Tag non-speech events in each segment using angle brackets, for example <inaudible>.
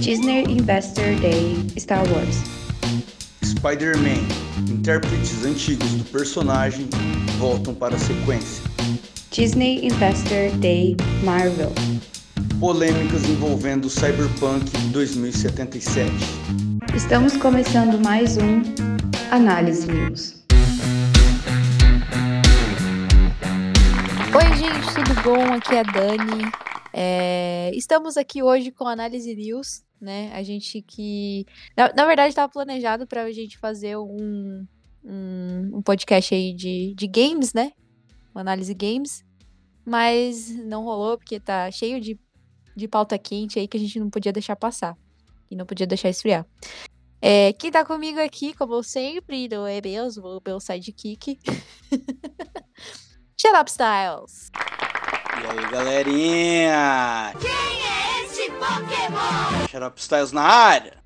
Disney Investor Day Star Wars. Spider-Man, intérpretes antigos do personagem voltam para a sequência. Disney Investor Day Marvel. Polêmicas envolvendo Cyberpunk 2077. Estamos começando mais um Análise News. Oi, gente, tudo bom? Aqui é a Dani. É, estamos aqui hoje com Análise News, né? A gente que. Na, na verdade, estava planejado para a gente fazer um, um, um, podcast aí de, de games, né? Uma análise games. Mas não rolou, porque tá cheio de, de pauta quente aí que a gente não podia deixar passar. E não podia deixar esfriar. É, quem tá comigo aqui, como sempre, não é mesmo? O meu sidekick. <laughs> Shut up, Styles! E aí, galerinha? Quem é Pokémon? Xarope Styles na área.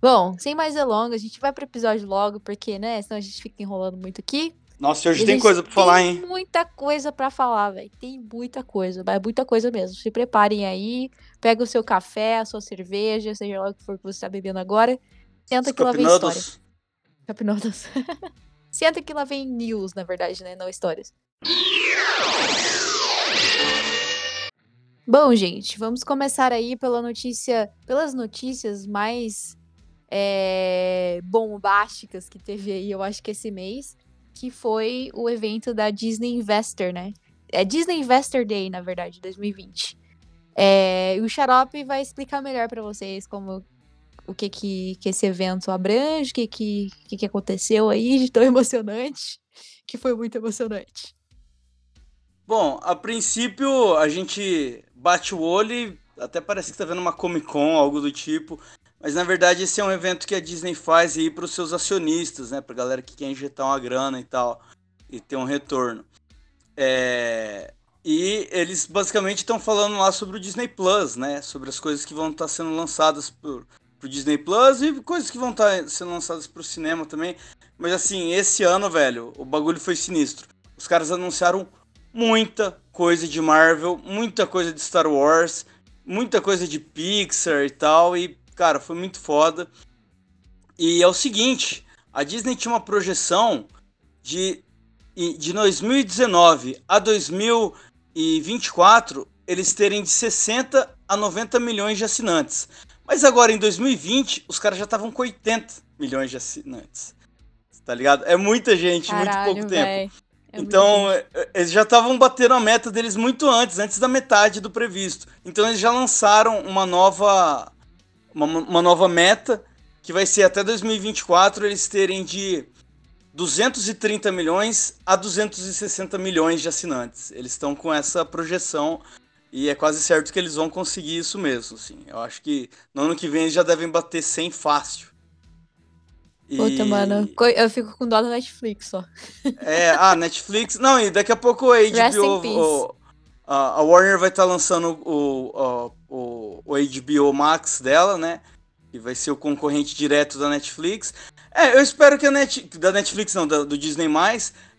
Bom, sem mais delongas, a gente vai pro episódio logo, porque, né, senão a gente fica enrolando muito aqui. Nossa, hoje tem coisa pra falar, hein? Tem muita coisa pra falar, velho. Tem muita coisa, mas muita coisa mesmo. Se preparem aí, pega o seu café, a sua cerveja, seja lá o que for que você tá bebendo agora. Senta que lá vem história. Capinodas. <laughs> Senta que lá vem news, na verdade, né? Não histórias. Bom, gente, vamos começar aí pela notícia, pelas notícias mais é, bombásticas que teve aí, eu acho que esse mês, que foi o evento da Disney Investor, né? É Disney Investor Day, na verdade, 2020. É, o Xarope vai explicar melhor para vocês como o que que, que esse evento abrange, o que que, que que aconteceu aí de tão <laughs> emocionante, que foi muito emocionante. Bom, a princípio a gente bate o olho e até parece que tá vendo uma Comic Con, algo do tipo. Mas na verdade esse é um evento que a Disney faz aí para os seus acionistas, né? Pra galera que quer injetar uma grana e tal. E ter um retorno. É... E eles basicamente estão falando lá sobre o Disney Plus, né? Sobre as coisas que vão estar sendo lançadas por, pro Disney Plus e coisas que vão estar sendo lançadas pro cinema também. Mas assim, esse ano, velho, o bagulho foi sinistro. Os caras anunciaram muita coisa de Marvel, muita coisa de Star Wars, muita coisa de Pixar e tal. E, cara, foi muito foda. E é o seguinte: a Disney tinha uma projeção de, de 2019 a 2024 eles terem de 60 a 90 milhões de assinantes. Mas agora em 2020 os caras já estavam com 80 milhões de assinantes. Tá ligado? É muita gente, muito pouco tempo. É então, gente. eh, eles já estavam batendo a meta deles muito antes, antes da metade do previsto. Então, eles já lançaram uma nova, uma, uma nova meta, que vai ser até 2024 eles terem de 230 milhões a 260 milhões de assinantes. Eles estão com essa projeção e é quase certo que eles vão conseguir isso mesmo. Assim. Eu acho que no ano que vem eles já devem bater 100 fácil. Puta, E- mano. Eu fico com dó da Netflix só. É, a Netflix. Não, e daqui a pouco a HBO. o- a, Warner vai estar lançando o, o, o, HBO Max dela, né? Que vai ser o concorrente direto da Netflix. É, eu espero que a Net, da Netflix, não, da- do Disney.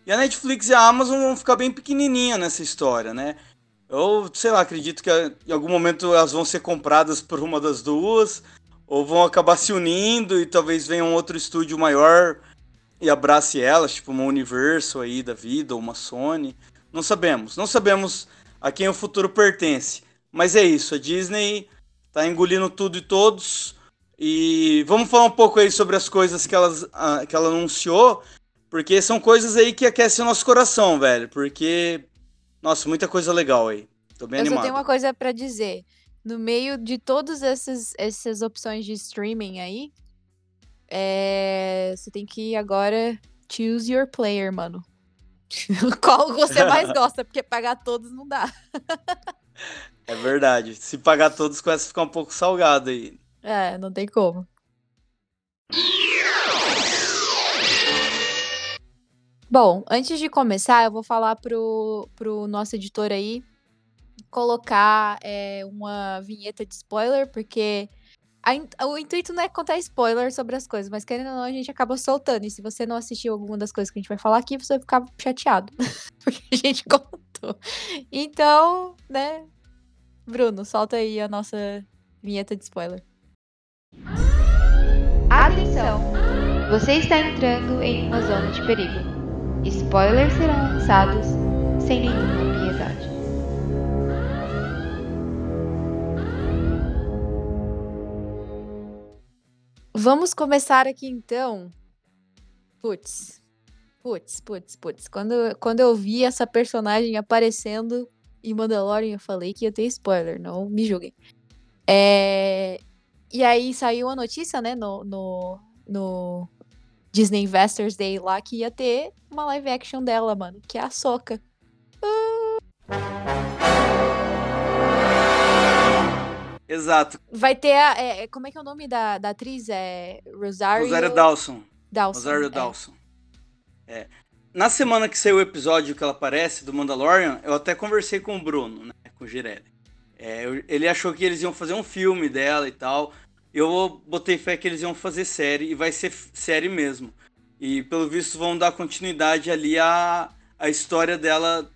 E a Netflix e a Amazon vão ficar bem pequenininha nessa história, né? Eu, sei lá, acredito que em algum momento elas vão ser compradas por uma das duas. Ou vão acabar se unindo e talvez venha um outro estúdio maior e abrace elas, tipo uma Universal aí da vida, ou uma Sony. Não sabemos. Não sabemos a quem o futuro pertence. Mas é isso, a Disney tá engolindo tudo e todos. E vamos falar um pouco aí sobre as coisas que, elas, ah, que ela anunciou, porque são coisas aí que aquecem o nosso coração, velho. Porque, nossa, muita coisa legal aí. Tô bem Eu só animado. tenho uma coisa pra dizer. No meio de todas essas, essas opções de streaming aí, é, você tem que agora choose your player, mano. <laughs> Qual você mais <laughs> gosta, porque pagar todos não dá. É verdade. Se pagar todos, começa a ficar um pouco salgado aí. É, não tem como. Bom, antes de começar, eu vou falar pro, pro nosso editor aí colocar é, uma vinheta de spoiler, porque a o intuito não é contar spoiler sobre as coisas, mas querendo ou não, a gente acaba soltando. E se você não assistiu alguma das coisas que a gente vai falar aqui, você vai ficar chateado. <laughs> porque a gente contou. Então, né? Bruno, solta aí a nossa vinheta de spoiler. Atenção! Você está entrando em uma zona de perigo. Spoilers serão lançados sem nenhuma piedade. Vamos começar aqui então. Putz. Putz, putz, putz. Quando, quando eu vi essa personagem aparecendo em Mandalorian, eu falei que ia ter spoiler, não me julguem. É... E aí saiu a notícia, né, no, no, no Disney Investors Day lá, que ia ter uma live action dela, mano, que é a Soca. Exato. Vai ter a. é, como é que é o nome da, da atriz? É Rosario, Rosário Dawson. Dawson. Rosário é. Dawson. É. Na semana que saiu o episódio que ela aparece do Mandalorian, eu até conversei com o Bruno, né? Com o Girelli. É, ele achou que eles iam fazer um filme dela e tal. Eu botei fé que eles iam fazer série e vai ser série mesmo. E pelo visto vão dar continuidade ali à, à história dela.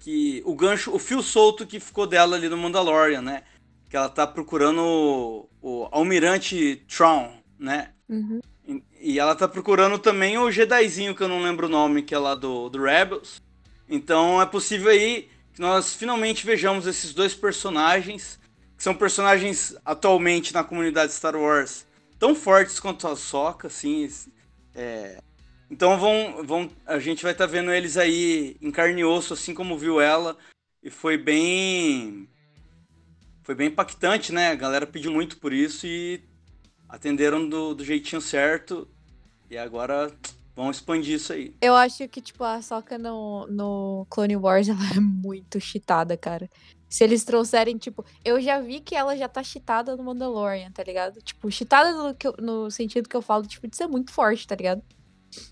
Que. O gancho, o fio solto que ficou dela ali no Mandalorian, né? Que ela tá procurando o, o Almirante Tron, né? Uhum. E- E ela tá procurando também o Jedizinho, que eu não lembro o nome, que é lá do, do Rebels. Então é possível aí que nós finalmente vejamos esses dois personagens, que são personagens atualmente na comunidade Star Wars tão fortes quanto a Soca, assim. é. Então vão, vão, a gente vai estar vendo eles aí em carne e osso, assim como viu ela. E foi bem. Foi bem impactante, né? A galera pediu muito por isso e atenderam do, do jeitinho certo. E agora vão expandir isso aí. Eu acho que, tipo, a Soca no, no Clone Wars, <laughs> ela é muito cheatada, cara. Se eles trouxerem, tipo, eu já vi que ela já tá cheatada no Mandalorian, tá ligado? Tipo, cheatada no, no sentido que eu falo, tipo, de ser muito forte, tá ligado?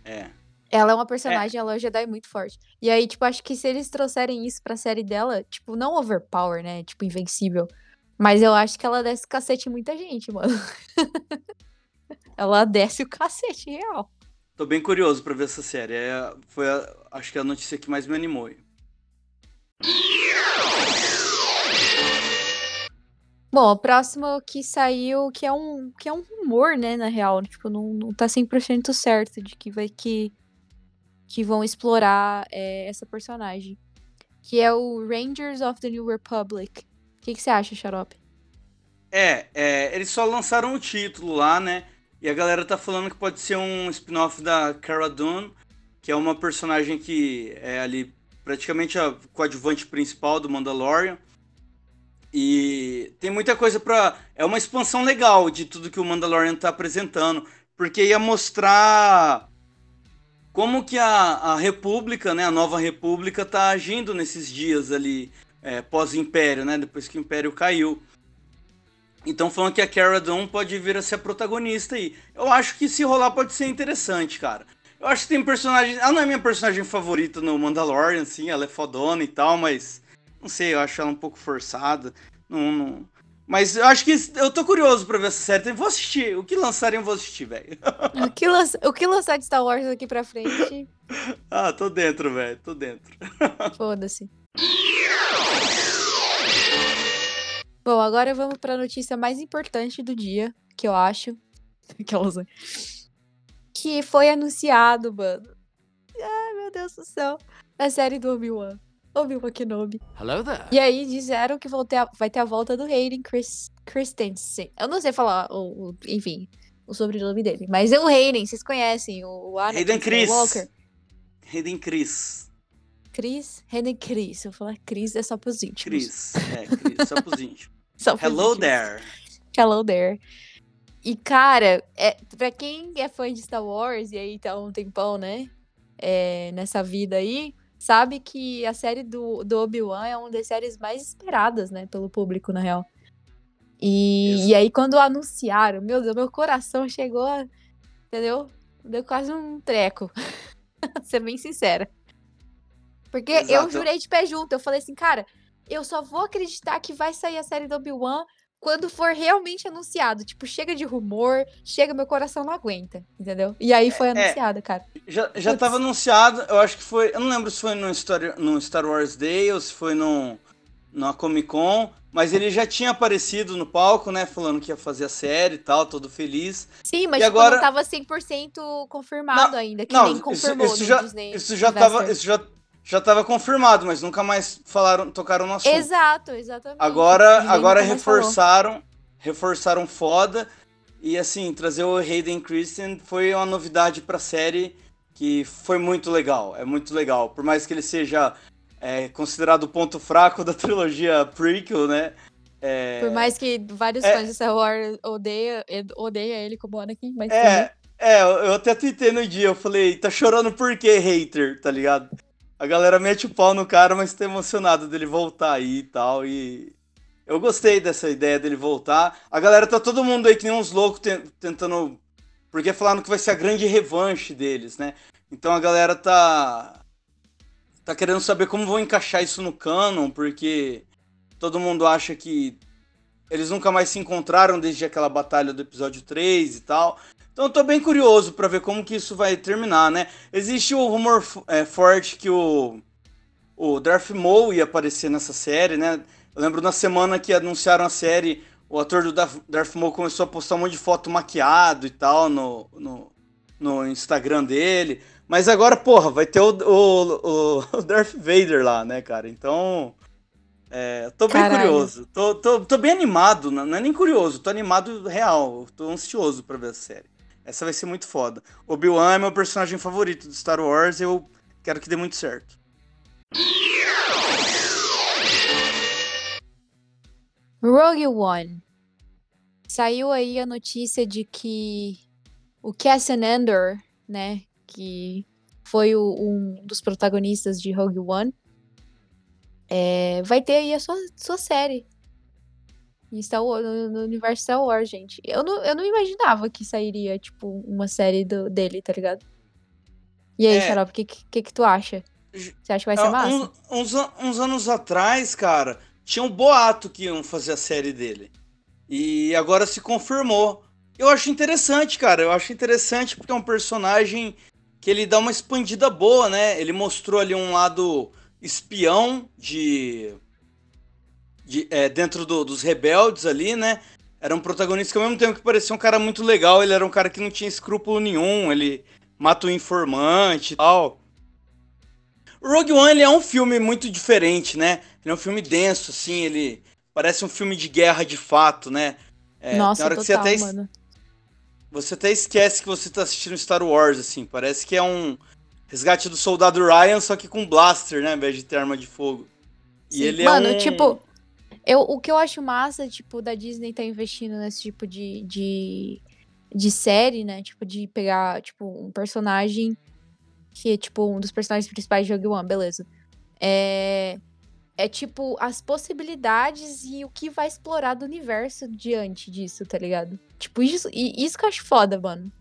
É. Ela é uma personagem, ela é Jedi muito forte. E aí, tipo, acho que se eles trouxerem isso pra série dela, tipo, não overpower, né? Tipo, invencível. Mas eu acho que ela desce o cacete em muita gente, <laughs> mano. ela desce o cacete, real. Tô bem curioso pra ver essa série. É, foi, a- acho que a notícia que mais me animou. aí. Bom, o próximo que saiu, que é um, que é um rumor, né, na real, tipo, não, não tá 100% certo de que vai que que vão explorar é, essa personagem, que é o Rangers of the New Republic. O que que você acha, Xarope? É, é, eles só lançaram o título lá, né? E a galera tá falando que pode ser um spin-off da Cara Dune, que é uma personagem que é ali praticamente a coadjuvante principal do Mandalorian. E tem muita coisa pra. É uma expansão legal de tudo que o Mandalorian tá apresentando, porque ia mostrar como que a, a República, né, a nova República, tá agindo nesses dias ali é, pós-Império, né? Depois que o Império caiu. Então falando que a Cara Dune pode vir a ser a protagonista aí. Eu acho que se rolar pode ser interessante, cara. Eu acho que tem personagem. Ela não é minha personagem favorita no Mandalorian, assim, ela é fodona e tal, mas. Não sei, eu acho ela um pouco forçada. Não, não... Mas eu acho que. Eu tô curioso pra ver essa série. Então, Vou assistir. O que lançarem, eu vou assistir, velho. o, que lança- o que lançar de Star Wars daqui pra frente, <laughs> ah, tô dentro, velho. Tô dentro. <laughs> foda-se. Bom, agora vamos pra notícia mais importante do dia, que eu acho. <laughs> Aquelas... Que foi anunciado, mano. Ai, meu Deus do céu. A série do Obi-Wan. Obi-Wan Kenobi. Hello there. E aí disseram que vão ter a- vai ter a volta do Hayden Chris, Christensen. Eu não sei falar, o, o- enfim, o sobrenome dele. Mas é o Hayden, vocês conhecem. O, o Anakin Hayden Chris. Skywalker. Hayden Chris. Chris, Hayden Chris. Se eu falar Chris, é só pros íntimos. Chris. É, Chris. Só pros <laughs> íntimos. Só pros Hello íntimos. there. Hello there. E, cara, é, pra quem é fã de Star Wars, e aí tá um tempão, né? é, nessa vida aí, sabe que a série do, do Obi-Wan é uma das séries mais esperadas, né? Pelo público, na real. E, e aí, quando anunciaram, meu Deus, meu coração chegou a. Entendeu? Deu quase um treco. <laughs> Ser bem sincera. Porque eu Exato. jurei de pé junto. Eu falei assim, cara, eu só vou acreditar que vai sair a série do Obi-Wan quando for realmente anunciado. Tipo, chega de rumor, chega, meu coração não aguenta, entendeu? E aí foi É, anunciado, cara. Já, já Putz. tava anunciado, eu acho que foi. Eu não lembro se foi no, Story, no Star Wars Day ou se foi no, na Comic Con. mas ele já tinha aparecido no palco, né, falando que ia fazer a série e tal, todo feliz. Sim, mas E tipo, agora- não tava 100% confirmado ainda, que Não, nem isso, confirmou isso no já, Disney isso já Investor. tava, isso já, já tava confirmado, mas nunca mais falaram, tocaram no assunto. Exato, exatamente. Agora, Ninguém agora mais falou. reforçaram, reforçaram foda. E assim, trazer o Hayden Christensen foi uma novidade pra série que foi muito legal. É muito legal. Por mais que ele seja é, considerado o ponto fraco <laughs> da trilogia prequel, né? É, Por mais que vários É. fãs de Star Wars odeia, odeia ele como Anakin, mas É, é, eu eu até tuitei no dia, eu falei, tá chorando por quê, hater, tá ligado? A galera mete o pau no cara, mas tá emocionado dele voltar aí e tal, e... Eu gostei dessa ideia dele voltar. A galera tá todo mundo aí que nem uns loucos ten- tentando... Porque falaram que vai ser a grande revanche deles, né? Então a galera tá... Tá querendo saber como vão encaixar isso no canon, porque todo mundo acha que eles nunca mais se encontraram desde aquela batalha do episódio 3 e tal. Então eu tô bem curioso pra ver como que isso vai terminar, né? Existe o rumor é, forte que o, o Darth Maul ia aparecer nessa série, né? Eu lembro na semana que anunciaram a série, o ator do Darth, Maul começou a postar um monte de foto maquiado e tal no, no, no Instagram dele. Mas agora, porra, vai ter o, o, o <laughs> Darth Vader lá, né, cara? Então... É, tô bem Caralho. curioso. Tô, tô, tô bem animado, não não é nem curioso, tô animado real. Tô ansioso pra ver a série. Essa vai ser muito foda. Obi-Wan é meu personagem favorito de Star Wars eu quero que dê muito certo. Rogue One. Saiu aí a notícia de que o Cassian Andor, né, que foi o- um dos protagonistas de Rogue One, é, vai ter aí a sua, sua série. Star Wars, no, no universo Star Wars, gente. Eu não, eu não imaginava que sairia, tipo, uma série do- dele, tá ligado? E aí, É. Xarope, o que, que, que tu acha? Você acha que vai ser Ah, massa? uns, uns anos atrás, cara, tinha um boato que iam fazer a série dele. E agora se confirmou. Eu acho interessante, cara. Eu acho interessante porque é um personagem que ele dá uma expandida boa, né? Ele mostrou ali um lado espião de. De é, dentro do- dos rebeldes ali, né? Era um protagonista que ao mesmo tempo que parecia um cara muito legal, ele era um cara que não tinha escrúpulo nenhum, ele mata o informante e tal. O Rogue One ele é um filme muito diferente, né? Ele é um filme denso, assim, ele parece um filme de guerra de fato, né? É, Nossa, hora que você total, até, mano. você até esquece que você tá assistindo Star Wars, assim. Parece que é um resgate do soldado Ryan, só que com blaster, né? Ao invés de ter arma de fogo. E Sim. ele Mano, é um... tipo, eu, o que eu acho massa, tipo, da Disney tá investindo nesse tipo de, de, de série, né? Tipo, de pegar, tipo, um personagem que é, tipo, um dos personagens principais de Rogue One, beleza. É, é, tipo, as possibilidades e o que vai explorar do universo diante disso, tá ligado? Tipo, isso, e isso que eu acho foda, mano.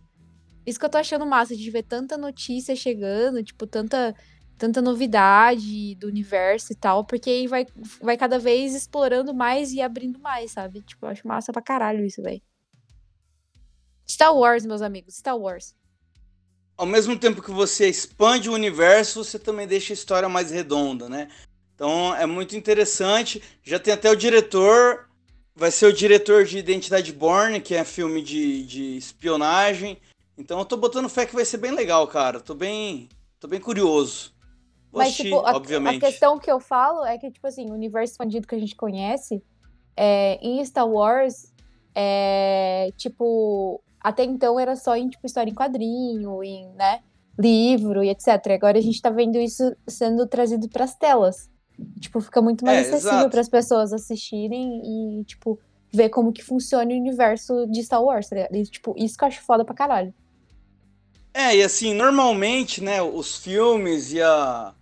Isso que eu tô achando massa, de ver tanta notícia chegando, tipo, tanta tanta novidade do universo e tal, porque aí vai, vai cada vez explorando mais e abrindo mais, sabe? Tipo, eu acho massa pra caralho isso, velho. Star Wars, meus amigos, Star Wars. ao mesmo tempo que você expande o universo, você também deixa a história mais redonda, né? Então é muito interessante. Já tem até o diretor, vai ser o diretor de Identidade Born, que é filme de, de espionagem. Então eu tô botando fé que vai ser bem legal, cara. Tô bem, tô bem curioso. Mas, assistir, tipo, a, obviamente. a questão que eu falo é que, tipo assim, o universo expandido que a gente conhece, é, em Star Wars, é, tipo, até então era só em, tipo, história em quadrinho, em, né, livro e etc. Agora a gente tá vendo isso sendo trazido pras telas. Tipo, fica muito mais É, acessível para as pessoas assistirem e, tipo, ver como que funciona o universo de Star Wars, tá ligado? E, tipo, isso que eu acho foda pra caralho. É, e assim, normalmente, né, os filmes e a,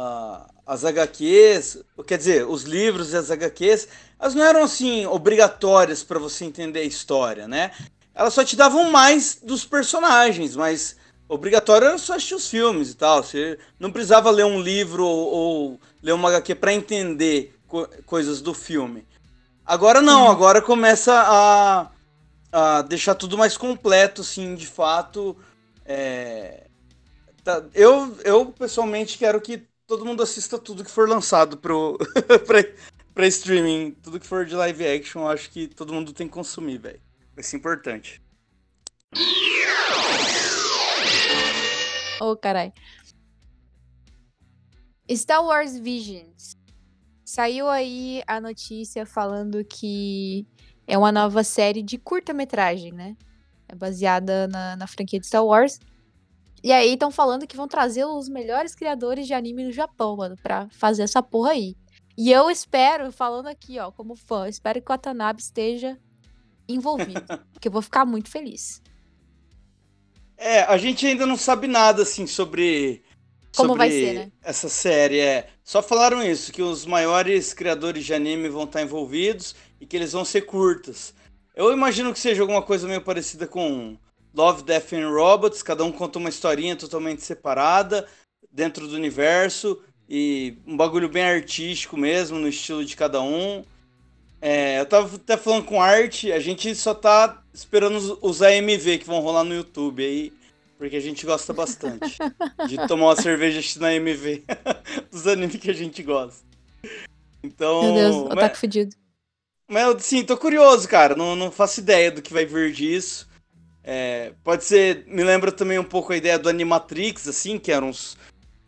a- as HQs, quer dizer, os livros e as HQs, elas não eram assim obrigatórias pra você entender a história, né? Elas só te davam mais dos personagens, mas obrigatório era só assistir os filmes e tal. Você não precisava ler um livro ou, ou ler uma HQ pra entender co- coisas do filme. Agora não, agora começa a, a deixar tudo mais completo, assim, de fato. É, tá, eu, eu, pessoalmente, quero que todo mundo assista tudo que for lançado pro, <laughs> pra, pra streaming. Tudo que for de live action, acho que todo mundo tem que consumir, velho. Vai ser importante. Ô, oh, carai. Star Wars Visions. Saiu aí a notícia falando que é uma nova série de curta-metragem, né? É baseada na, na franquia de Star Wars. E aí estão falando que vão trazer os melhores criadores de anime no Japão, mano, pra fazer essa porra aí. E eu espero, falando aqui, ó, como fã, espero que o Watanabe esteja envolvido. <laughs> porque eu vou ficar muito feliz. É, a gente ainda não sabe nada, assim, sobre. Como sobre vai ser, né? Essa série, é. Só falaram isso, que os maiores criadores de anime vão estar envolvidos e que eles vão ser curtas. Eu imagino que seja alguma coisa meio parecida com Love, Death and Robots, cada um conta uma historinha totalmente separada dentro do universo e um bagulho bem artístico mesmo, no estilo de cada um. É, eu tava até falando com arte, a gente só tá esperando os, os AMV que vão rolar no YouTube aí, porque a gente gosta bastante <laughs> de tomar uma cerveja na AMV <laughs> dos animes que a gente gosta. Então. Meu Deus, mas, fudido. Mas sim, tô curioso, cara. Não, não faço ideia do que vai vir disso. É, pode ser. Me lembra também um pouco a ideia do Animatrix, assim, que eram uns,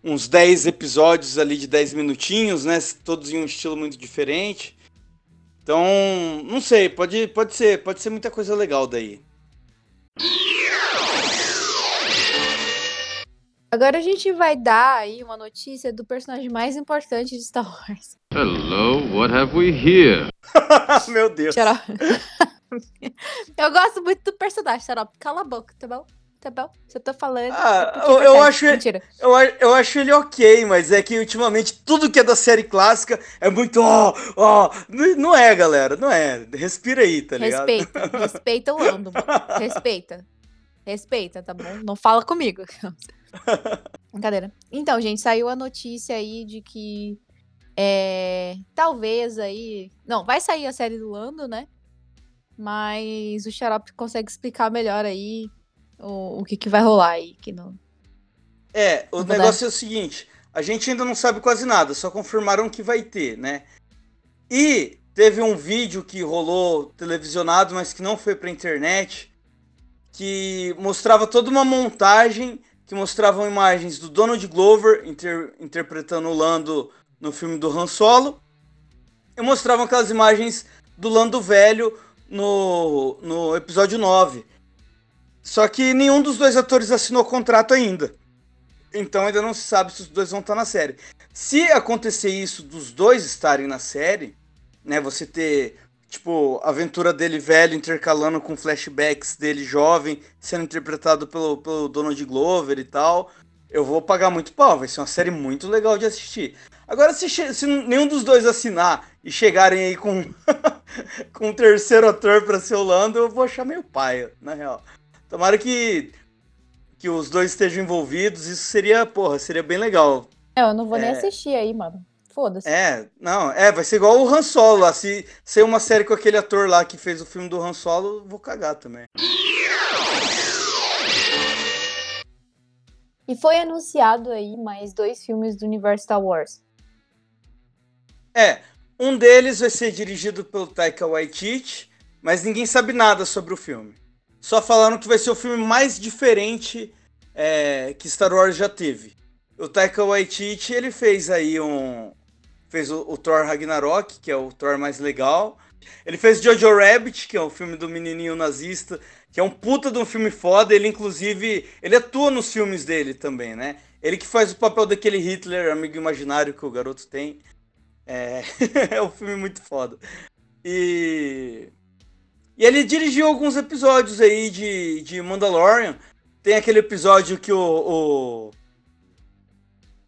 uns 10 episódios ali de 10 minutinhos, né? Todos em um estilo muito diferente. Então, não sei, pode, pode ser, pode ser muita coisa legal daí. Agora a gente vai dar aí uma notícia do personagem mais importante de Star Wars. Hello, what have we here? <laughs> Meu Deus. <laughs> <laughs> Eu gosto muito do personagem, Xarope. Cala a boca, tá bom? Tá bom? Se eu tô falando. Ah, eu, eu acho Mentira. Eu, eu acho ele ok, mas é que ultimamente tudo que é da série clássica é muito. Ó, oh, ó. Oh. Não é, galera. Não é. Respira aí, tá ligado? Respeita. Respeita o Lando. <laughs> Respeita. Respeita, tá bom? Não fala comigo. <laughs> Brincadeira. Então, gente, saiu a notícia aí de que. É, talvez aí. Não, vai sair a série do Lando, né? Mas o Xarope consegue explicar melhor aí o, o que, que vai rolar aí. Que não... É, o não negócio dar... é o seguinte: a gente ainda não sabe quase nada, só confirmaram que vai ter, né? E teve um vídeo que rolou televisionado, mas que não foi pra internet, que mostrava toda uma montagem que mostravam imagens do Donald Glover inter interpretando o Lando no filme do Han Solo e mostravam aquelas imagens do Lando velho no, no episódio 9. Só que nenhum dos dois atores assinou contrato ainda. Então ainda não se sabe se os dois vão estar na série. Se acontecer isso dos dois estarem na série, né, você ter tipo a aventura dele velho intercalando com flashbacks dele jovem, sendo interpretado pelo, pelo Donald Glover e tal, eu vou pagar muito pau, vai ser uma série muito legal de assistir. Agora se, se nenhum dos dois assinar e chegarem aí com <laughs> com um terceiro ator para ser o Lando, eu vou achar meio paia, na real. Tomara que, que os dois estejam envolvidos, isso seria, porra, seria bem legal. É, eu não vou é... nem assistir aí, mano. Foda-se. É, não, é, vai ser igual o Han Solo lá. Se ser uma série com aquele ator lá que fez o filme do Han Solo, vou cagar também. E foi anunciado aí mais dois filmes do universo Star Wars. É, um deles vai ser dirigido pelo Taika Waititi, mas ninguém sabe nada sobre o filme. Só falaram que vai ser o filme mais diferente é, que Star Wars já teve. O Taika Waititi, ele fez aí um... Fez o, o, Thor Ragnarok, que é o Thor mais legal. Ele fez Jojo Rabbit, que é o filme do menininho nazista, que é um puta de um filme foda. Ele, inclusive, ele atua nos filmes dele também, né? Ele que faz o papel daquele Hitler, amigo imaginário que o garoto tem. É, <laughs> é um filme muito foda. E e ele dirigiu alguns episódios aí de, de Mandalorian. Tem aquele episódio que o, o,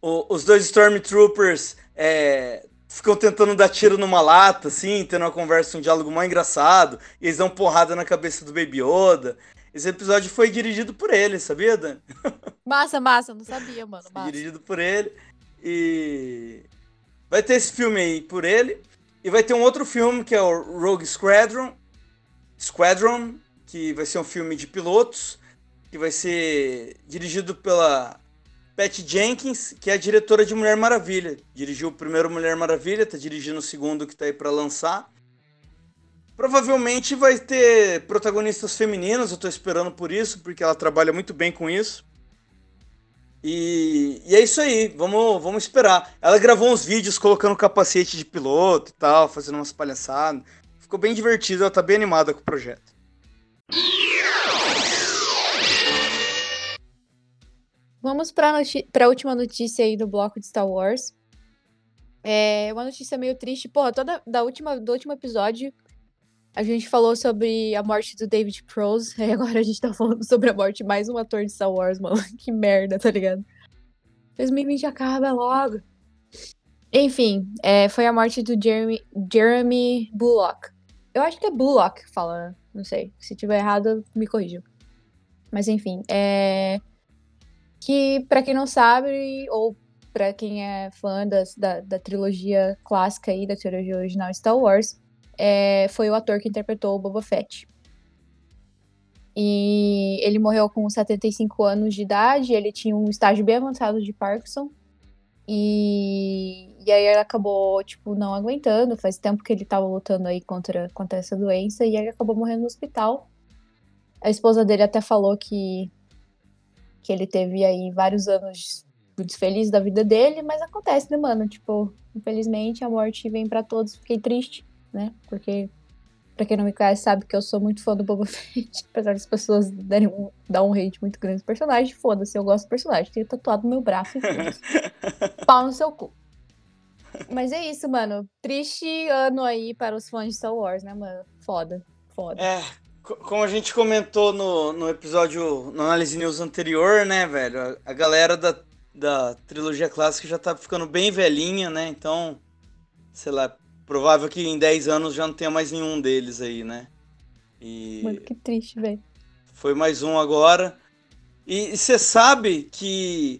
o os dois Stormtroopers é, ficam tentando dar tiro numa lata, assim, tendo uma conversa, um diálogo mais engraçado. E eles dão porrada na cabeça do Baby Yoda. Esse episódio foi dirigido por ele, sabia, Dan? <laughs> Massa, massa, não sabia, mano. Massa. Dirigido por ele. E vai ter esse filme aí por ele. E vai ter um outro filme que é o Rogue Squadron, Squadron, que vai ser um filme de pilotos, que vai ser dirigido pela Pat Jenkins, que é a diretora de Mulher Maravilha. Dirigiu o primeiro Mulher Maravilha, tá dirigindo o segundo que tá aí pra lançar. Provavelmente vai ter protagonistas femininas, eu tô esperando por isso, porque ela trabalha muito bem com isso. E, e é isso aí, vamos, vamos esperar. Ela gravou uns vídeos colocando capacete de piloto e tal, fazendo umas palhaçadas. Ficou bem divertido, ela tá bem animada com o projeto. Vamos para a última notícia aí do bloco de Star Wars. É uma notícia meio triste. Porra, toda da última, do último episódio a gente falou sobre a morte do David Prose, e <laughs> agora a gente tá falando sobre a morte de mais um ator de Star Wars, mano. <laughs> Que merda, tá ligado? 2020 acaba logo. Enfim, é, foi a morte do Jeremy, Jeremy Bullock. Eu acho que é Bullock que fala, né? Não sei. Se tiver errado, me corrijam. Mas enfim, é que para quem não sabe ou para quem é fã das, da, da trilogia clássica aí, da trilogia original Star Wars, é, foi o ator que interpretou o Boba Fett. E ele morreu com 75 anos de idade, ele tinha um estágio bem avançado de Parkinson. E, e aí ele acabou, tipo, não aguentando. Faz tempo que ele tava lutando aí contra, contra essa doença e ele acabou morrendo no hospital. A esposa dele até falou que, que ele teve aí vários anos muito felizes da vida dele, mas acontece, né, mano? Tipo, infelizmente a morte vem para todos. Fiquei triste né? Porque, pra quem não me conhece, sabe que eu sou muito fã do Boba <laughs> Fett. Apesar das pessoas darem um, dar um hate muito grande no personagem, foda-se, eu gosto do personagem. Tenho tatuado no meu braço e foda-se. <laughs> Pau no seu cu. Mas é isso, mano. Triste ano aí para os fãs de Star Wars, né, mano? Foda, foda. É, como a gente comentou no, no episódio, no Análise News anterior, né, velho? A, galera da, da trilogia clássica já tá ficando bem velhinha, né? Então, sei lá, provável que em 10 anos já não tenha mais nenhum deles aí, né? E Mano, que triste, velho. Foi mais um agora. E você sabe que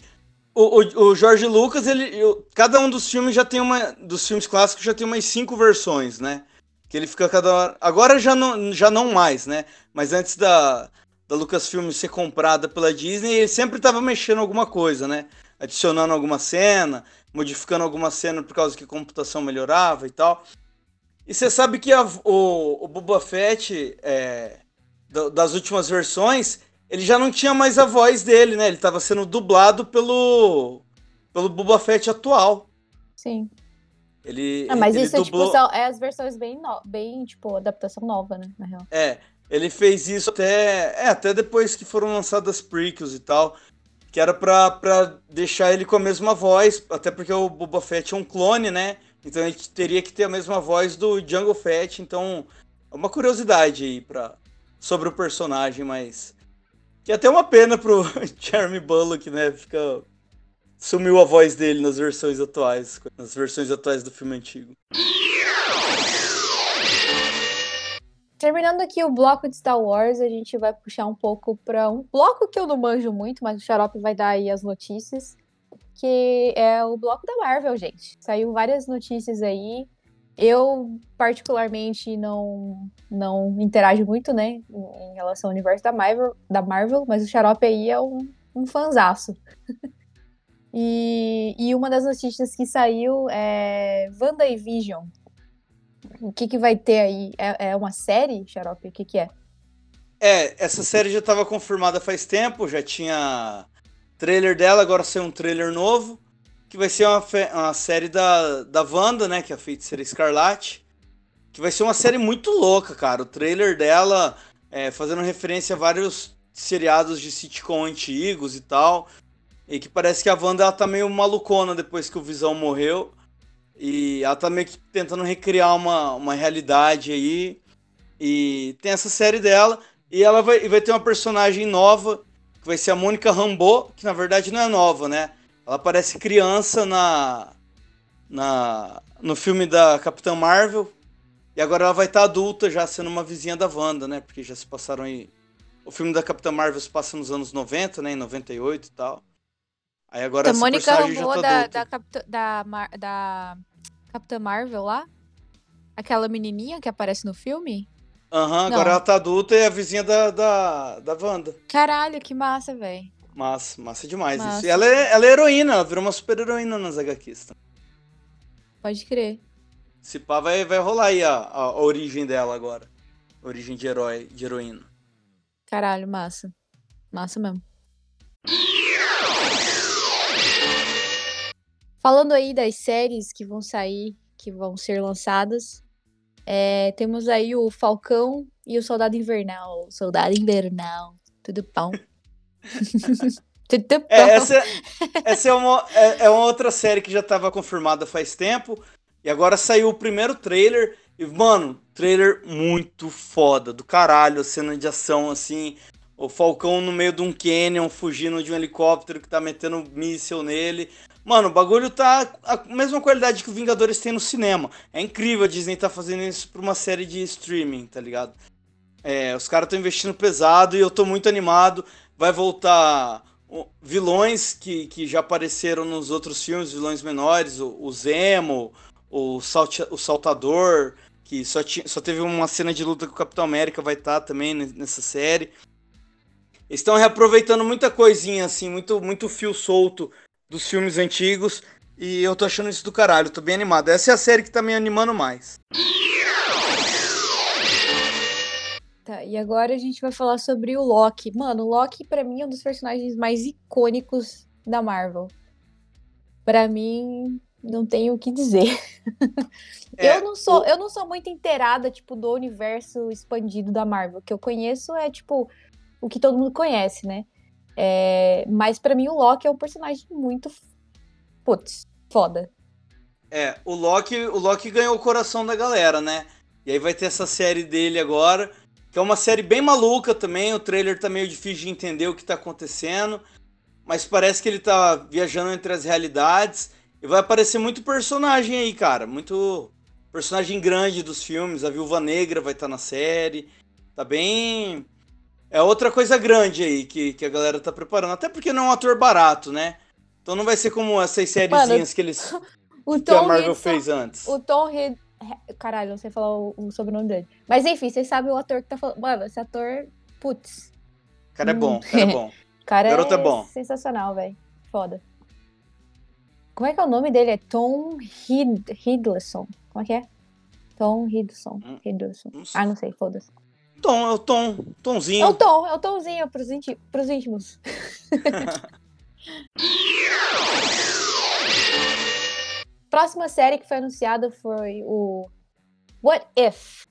o, o, o Jorge Lucas, ele, eu, cada um dos filmes já tem uma. Dos filmes clássicos já tem umas cinco versões, né? Que ele fica cada hora. Agora já não, já não mais, né? Mas antes da, da Lucasfilm ser comprada pela Disney, ele sempre tava mexendo alguma coisa, né? Adicionando alguma cena, modificando alguma cena por causa que a computação melhorava e tal. E você sabe que a, o, o Boba Fett, é, das últimas versões, ele já não tinha mais a voz dele, né? Ele estava sendo dublado pelo, pelo Boba Fett atual. Sim. Ele, ah, mas ele isso dublou... é, tipo, são, é as versões bem, no... bem, tipo, adaptação nova, né? Na real. É, ele fez isso até, é, até depois que foram lançadas prequels e tal que era pra, pra deixar ele com a mesma voz, até porque o Boba Fett é um clone, né? Então a gente teria que ter a mesma voz do Jungle Fett, então é uma curiosidade aí pra, sobre o personagem, mas que é até uma pena pro <laughs> Jeremy Bullock, né? Fica sumiu a voz dele nas versões atuais, nas versões atuais do filme antigo. Terminando aqui o bloco de Star Wars, a gente vai puxar um pouco para um bloco que eu não manjo muito, mas o Xarope vai dar aí as notícias, que é o bloco da Marvel, gente. Saiu várias notícias aí. Eu, particularmente, não, não interajo muito, né, em relação ao universo da Marvel, da Marvel mas o Xarope aí é um, um fanzaço. <laughs> e, e uma das notícias que saiu é WandaVision, o que, que vai ter aí? É, é uma série, Xarope? O que, que é? É, essa série já estava confirmada faz tempo, já tinha trailer dela, agora saiu um trailer novo, que vai ser uma, uma série da, da Wanda, né, que é a feiticeira Escarlate, que vai ser uma série muito louca, cara. O trailer dela, é, fazendo referência a vários seriados de sitcom antigos e tal, e que parece que a Wanda ela tá meio malucona depois que o Visão morreu. E ela tá meio que tentando recriar uma, uma realidade aí. E tem essa série dela. E ela vai, vai ter uma personagem nova, que vai ser a Mônica Rambeau, que na verdade não é nova, né? Ela parece criança na, na no filme da Capitã Marvel. E agora ela vai estar tá adulta já sendo uma vizinha da Wanda, né? Porque já se passaram aí. O filme da Capitã Marvel se passa nos anos 90, né? Em 98 e tal. Aí agora a Mônica Rambeau tá da, da, da, da, da Capitã Marvel lá? Aquela menininha que aparece no filme? Aham, uhum, agora ela tá adulta e é a vizinha da, da, da Wanda. Caralho, que massa, velho. Massa, massa demais Massa. isso. E ela é, ela é heroína, ela virou uma super heroína nas HQs. Pode crer. Se pá, vai, vai rolar aí a, a, a origem dela agora. A origem de herói, de heroína. Caralho, massa. Massa mesmo. Falando aí das séries que vão sair, que vão ser lançadas, é, temos aí o Falcão e o Soldado Invernal. Soldado Invernal. Tudo bom? <laughs> Tudo bom? É, essa, essa é, uma, é, é uma outra série que já tava confirmada faz tempo. E agora saiu o primeiro trailer. E, mano, trailer muito foda, do caralho, cena de ação, assim. O Falcão no meio de um canyon, fugindo de um helicóptero que tá metendo um míssil nele. Mano, o bagulho tá a mesma qualidade que o Vingadores tem no cinema. É incrível a Disney tá fazendo isso pra uma série de streaming, tá ligado? É, os caras estão investindo pesado e eu tô muito animado. Vai voltar vilões que, que já apareceram nos outros filmes, vilões menores, o, o Zemo, o, Salte- o Saltador, que só, tinha, só teve uma cena de luta com o Capitão América, vai estar também ne- nessa série. Estão reaproveitando muita coisinha, assim, muito, muito fio solto dos filmes antigos. E eu tô achando isso do caralho, tô bem animado. Essa é a série que tá me animando mais. Tá, e agora a gente vai falar sobre o Loki. Mano, o Loki pra mim é um dos personagens mais icônicos da Marvel. Pra mim, não tenho o que dizer. <laughs> É, eu não sou, eu não sou muito inteirada, tipo, do universo expandido da Marvel. O que eu conheço é, tipo, o que todo mundo conhece, né? É, mas pra mim o Loki é um personagem muito, putz, foda. É, o Loki, o Loki ganhou o coração da galera, né? E aí vai ter essa série dele agora, que é uma série bem maluca também. O trailer tá meio difícil de entender o que tá acontecendo, mas parece que ele tá viajando entre as realidades e vai aparecer muito personagem aí, cara, muito personagem grande dos filmes. A Viúva Negra vai estar na série. Tá bem é outra coisa grande aí que, que a galera tá preparando, até porque não é um ator barato, né? Então não vai ser como essas sériezinhas que eles <laughs> O que a Tom Marvel Hiddleston- fez antes. O Tom Hidd... Caralho, não sei falar o, o sobrenome dele. Mas enfim, vocês sabem o ator que tá falando. Mano, esse ator, putz, O cara é bom, o cara é bom. o <laughs> cara Garoto é, é bom. sensacional, velho. Foda. Como é que é o nome dele? É Tom Hid Hiddleston. Como é que é? Tom Hiddleston. Hum, Hiddleston. não. Ah, não sei, foda-se. Tom, é o Tom, É Tomzinho. o Tom, é o Tomzinho pros, ínti- pros íntimos. <laughs> Próxima série que foi anunciada foi o What If?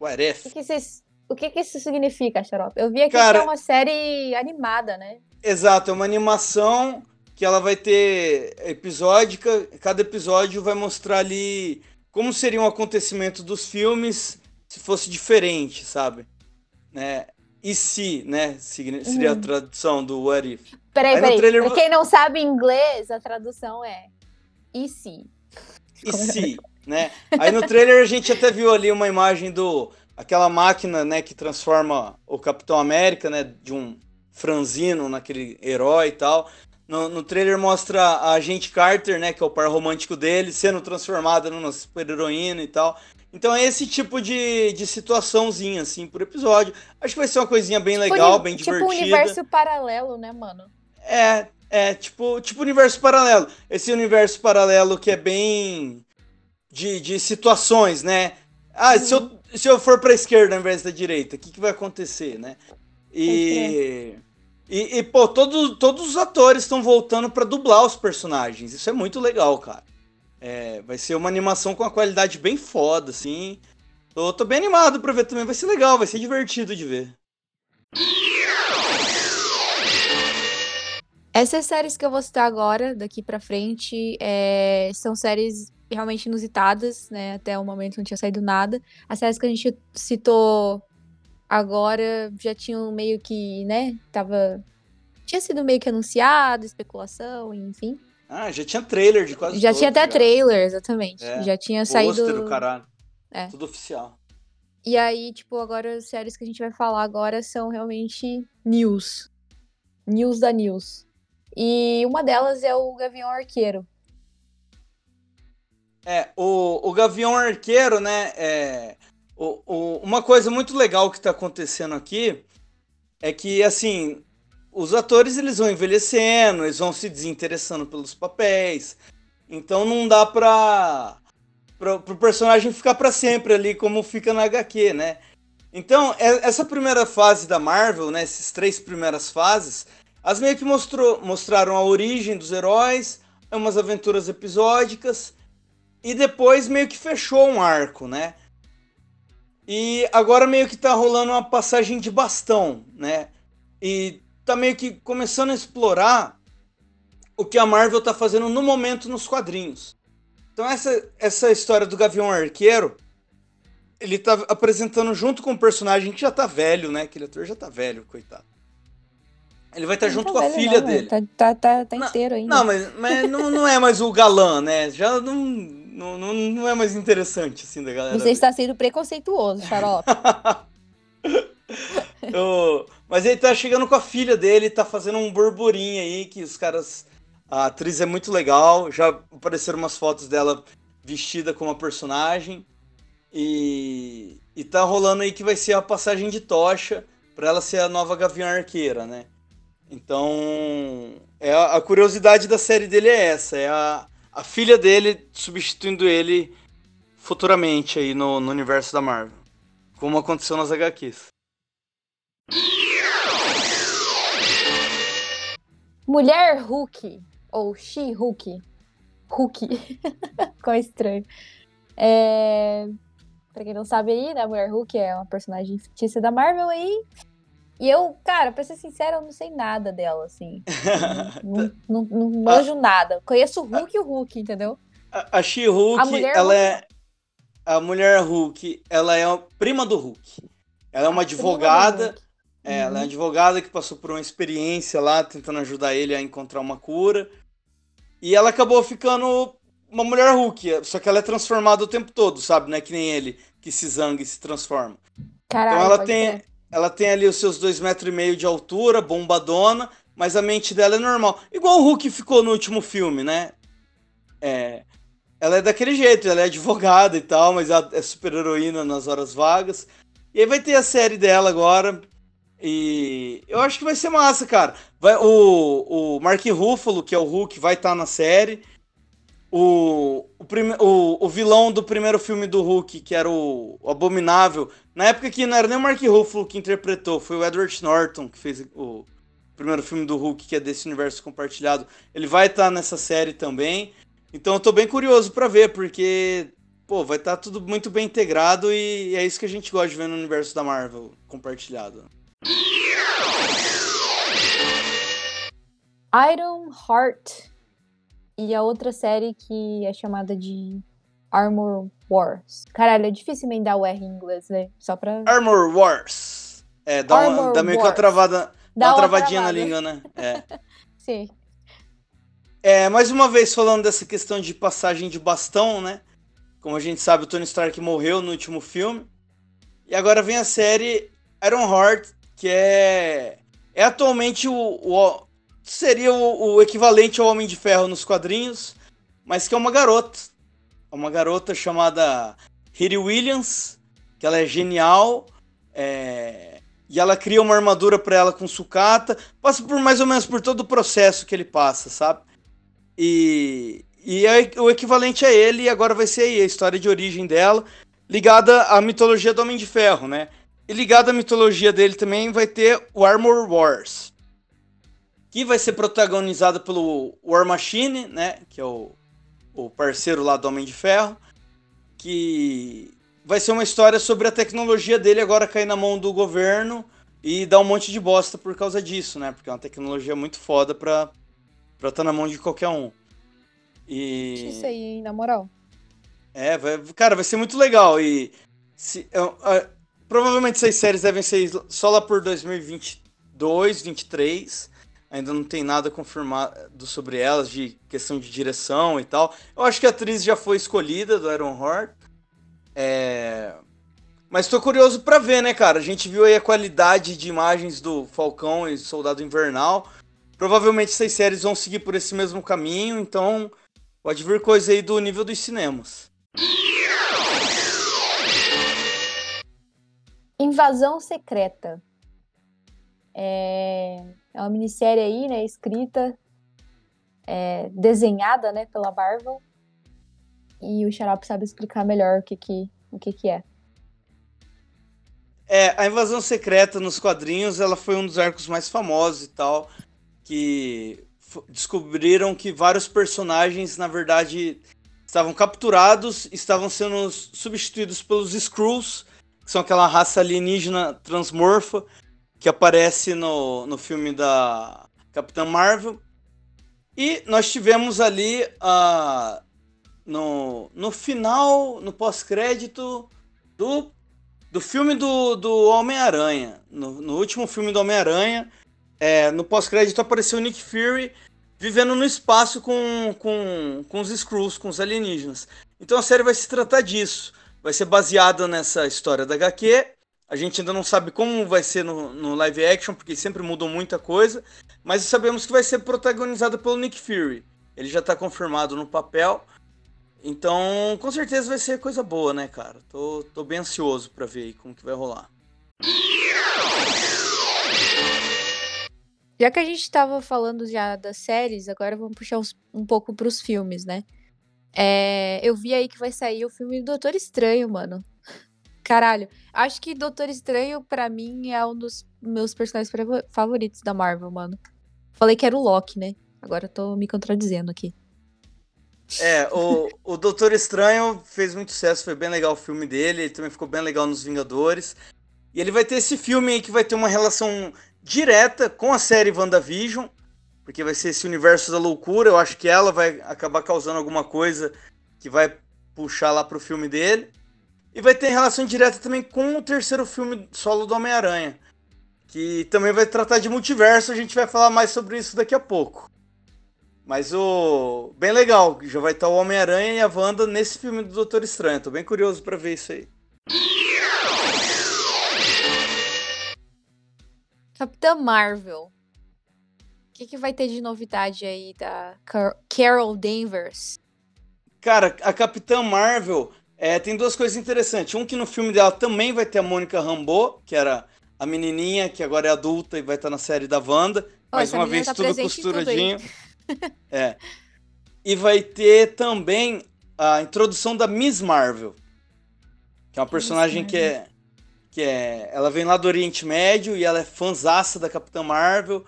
What if? O que, que, vocês- o que, que isso significa, Xarope? Eu vi aqui Cara- que é uma série animada, né? Exato, é uma animação que ela vai ter episódica, cada episódio vai mostrar ali como seria um acontecimento dos filmes se fosse diferente, sabe? Né? E se, né? Signi- Seria Uhum. a tradução do What If. Peraí, Aí peraí. trailer Pra quem não sabe inglês, a tradução é e se? E se, né? Aí no trailer a gente até viu ali uma imagem do aquela máquina, né, que transforma o Capitão América, né, de um franzino naquele herói e tal. No, no trailer mostra a agente Carter, né, que é o par romântico dele, sendo transformada numa super-heroína e tal. Então é esse tipo de, de situaçãozinha, assim, por episódio. Acho que vai ser uma coisinha bem legal, Tipo, bem tipo divertida. um universo paralelo, né, mano? É, é, tipo, tipo universo paralelo. Esse universo paralelo que é bem de, de situações, né? Ah, se, eu, se eu for pra esquerda ao invés da direita, o que, que vai acontecer, né? E, e, e, pô, todo, todos os atores estão voltando pra dublar os personagens. Isso é muito legal, cara. É, vai ser uma animação com uma qualidade bem foda, assim. Tô, tô bem animado pra ver também. Vai ser legal, vai ser divertido de ver. Essas séries que eu vou citar agora, daqui pra frente, é, são séries realmente inusitadas, né? Até o momento não tinha saído nada. As séries que a gente citou agora já tinham meio que, né? Tava. Tinha sido meio que anunciado, especulação, enfim. Ah, já tinha trailer de quase já tinha até trailer, exatamente. É, Já tinha saído. o caralho. É. Tudo oficial. E aí, tipo, agora as séries que a gente vai falar agora são realmente news. News da news. E uma delas é o Gavião Arqueiro. É, o, o Gavião Arqueiro, né? É, o, o- uma coisa muito legal que tá acontecendo aqui é que, assim, os atores eles vão envelhecendo, eles vão se desinteressando pelos papéis. Então não dá pra, pra pro personagem ficar para sempre ali como fica na HQ, né? Então, é, essa primeira fase da Marvel, né, essas três primeiras fases, as meio que mostrou, mostraram a origem dos heróis, umas aventuras episódicas, e depois meio que fechou um arco, né? E agora meio que tá rolando uma passagem de bastão, né? E tá meio que começando a explorar o que a Marvel tá fazendo no momento nos quadrinhos. Então essa, essa história do Gavião Arqueiro, ele tá apresentando junto com um personagem que já tá velho, né? Aquele ator já tá velho, coitado. Ele vai estar tá junto tá com a filha não, dele. Tá, tá, tá, tá inteiro ainda. Não, mas, mas <laughs> não, não é mais o galã, né? Já não, não, não, não é mais interessante, assim, da galera. Você está sendo preconceituoso, xarope. <laughs> <laughs> Eu- Mas ele tá chegando com a filha dele, tá fazendo um burburinho aí, que os caras. A atriz é muito legal. Já apareceram umas fotos dela vestida como a personagem. E, e tá rolando aí que vai ser a passagem de tocha pra ela ser a nova Gavião Arqueira, né? Então, é a, a curiosidade da série dele é essa, é a, a filha dele substituindo ele futuramente aí no, no universo da Marvel, como aconteceu nas HQs. Mulher Hulk, ou She-Hulk. Hulk. <laughs> Ficou estranho. É... Pra quem não sabe aí, né, a Mulher Hulk é uma personagem fictícia da Marvel aí. E eu, cara, pra ser sincera, eu não sei nada dela, assim. <laughs> não, não, não manjo nada. Conheço o Hulk e o Hulk, entendeu? A, a She-Hulk, A ela Hulk. é. A mulher Hulk, ela é a prima do Hulk. Ela é uma A advogada. É, ela é Uhum. advogada que passou por uma experiência lá, tentando ajudar ele a encontrar uma cura. E ela acabou ficando uma mulher Hulk, só que ela é transformada o tempo todo, sabe? Não é que nem ele, que se zanga e se transforma. Caralho, Então ela tem, ela tem ali os seus dois metros e meio de altura, bombadona, mas a mente dela é normal. Igual o Hulk ficou no último filme, né? É, ela é daquele jeito, ela é advogada e tal, mas ela é super heroína nas horas vagas. E aí vai ter a série dela agora. E eu acho que vai ser massa, cara. Vai, o, o Mark Ruffalo, que é o Hulk, vai estar na série. O, o, prime, o, o vilão do primeiro filme do Hulk, que era o, o Abominável, na época que não era nem o Mark Ruffalo que interpretou, foi o Edward Norton que fez o primeiro filme do Hulk, que é desse universo compartilhado. Ele vai estar nessa série também. Então eu tô bem curioso pra ver, porque, pô, vai estar tudo muito bem integrado e é isso que a gente gosta de ver no universo da Marvel compartilhado. Iron Heart e a outra série que é chamada de Armor Wars. Caralho, é difícil emendar o R em inglês, né? Só pra Armor Wars. É, dá, uma, dá meio que uma Wars. travada, dá uma uma travadinha na travada. língua, né? <laughs> É. Sim. É, mais uma vez falando dessa questão de passagem de bastão, né? Como a gente sabe, o Tony Stark morreu no último filme. E agora vem a série Iron Heart, que é, é atualmente o, o- seria o, o equivalente ao Homem de Ferro nos quadrinhos, mas que é uma garota. É uma garota chamada Riri Williams, que ela é genial. é, e ela cria uma armadura pra ela com sucata. Passa por mais ou menos por todo o processo que ele passa, sabe? E, e é o equivalente a ele, e agora vai ser aí a história de origem dela, ligada à mitologia do Homem de Ferro, né? E ligada à mitologia dele também vai ter o Armor Wars, que vai ser protagonizada pelo War Machine, né? Que é o, o parceiro lá do Homem de Ferro, que vai ser uma história sobre a tecnologia dele agora cair na mão do governo e dar um monte de bosta por causa disso, né? Porque é uma tecnologia muito foda pra estar na mão de qualquer um. E Isso aí, hein, na moral. é, vai, cara, vai ser muito legal e se, eu- ah, provavelmente essas séries devem ser só lá por 2022, 23. Ainda não tem nada confirmado sobre elas de questão de direção e tal. Eu acho que a atriz já foi escolhida do Iron Heart. É... Mas tô curioso pra ver, né, cara? A gente viu aí a qualidade de imagens do Falcão e Soldado Invernal. Provavelmente essas séries vão seguir por esse mesmo caminho, então pode vir coisa aí do nível dos cinemas. Invasão Secreta. É, é uma minissérie aí, né? Escrita, é, desenhada, né? Pela Marvel. E o Xarope sabe explicar melhor o que que, o que, que é. É, a invasão secreta nos quadrinhos, ela foi um dos arcos mais famosos e tal, que descobriram que vários personagens, na verdade, estavam capturados, estavam sendo substituídos pelos Skrulls, que são aquela raça alienígena transmorfa que aparece no, no filme da Capitã Marvel. E nós tivemos ali uh, no, no final, no pós-crédito do do filme do, do Homem-Aranha. No, no, último filme do Homem-Aranha, é, no pós-crédito apareceu Nick Fury vivendo no espaço com, com, com os Skrulls, com os alienígenas. Então a série vai se tratar disso. Vai ser baseada nessa história da HQ. A gente ainda não sabe como vai ser no, no live action, porque sempre mudou muita coisa. Mas sabemos que vai ser protagonizada pelo Nick Fury. Ele já está confirmado no papel. Então, com certeza vai ser coisa boa, né, cara? Tô, tô bem ansioso para ver aí como que vai rolar. Já que a gente tava falando já das séries, agora vamos puxar uns, um pouco pros filmes, né? É, eu vi aí que vai sair o filme do Doutor Estranho, mano. Caralho, acho que Doutor Estranho, para mim, é um dos meus personagens favoritos da Marvel, mano. Falei que era o Loki, né? Agora tô me contradizendo aqui. É, o, o Doutor Estranho fez muito sucesso, foi bem legal o filme dele, ele também ficou bem legal nos Vingadores. E ele vai ter esse filme aí que vai ter uma relação direta com a série WandaVision, porque vai ser esse universo da loucura. Eu acho que ela vai acabar causando alguma coisa que vai puxar lá pro filme dele. E vai ter relação direta também com o terceiro filme solo do Homem-Aranha, que também vai tratar de multiverso. A gente vai falar mais sobre isso daqui a pouco. Mas o. Bem legal, já vai estar o Homem-Aranha e a Wanda nesse filme do Doutor Estranho. Tô bem curioso para ver isso aí. Capitã Marvel. O que, que vai ter de novidade aí da Carol Danvers? Cara, a Capitã Marvel é, tem duas coisas interessantes. Um que no filme dela também vai ter a Mônica Rambeau, que era a menininha que agora é adulta e vai estar na série da Wanda. Mais uma vez, tá tudo costuradinho. Tudo <laughs> é. E vai ter também a introdução da Miss Marvel, que é uma personagem que é que é, ela vem lá do Oriente Médio e ela é fanzaça da Capitã Marvel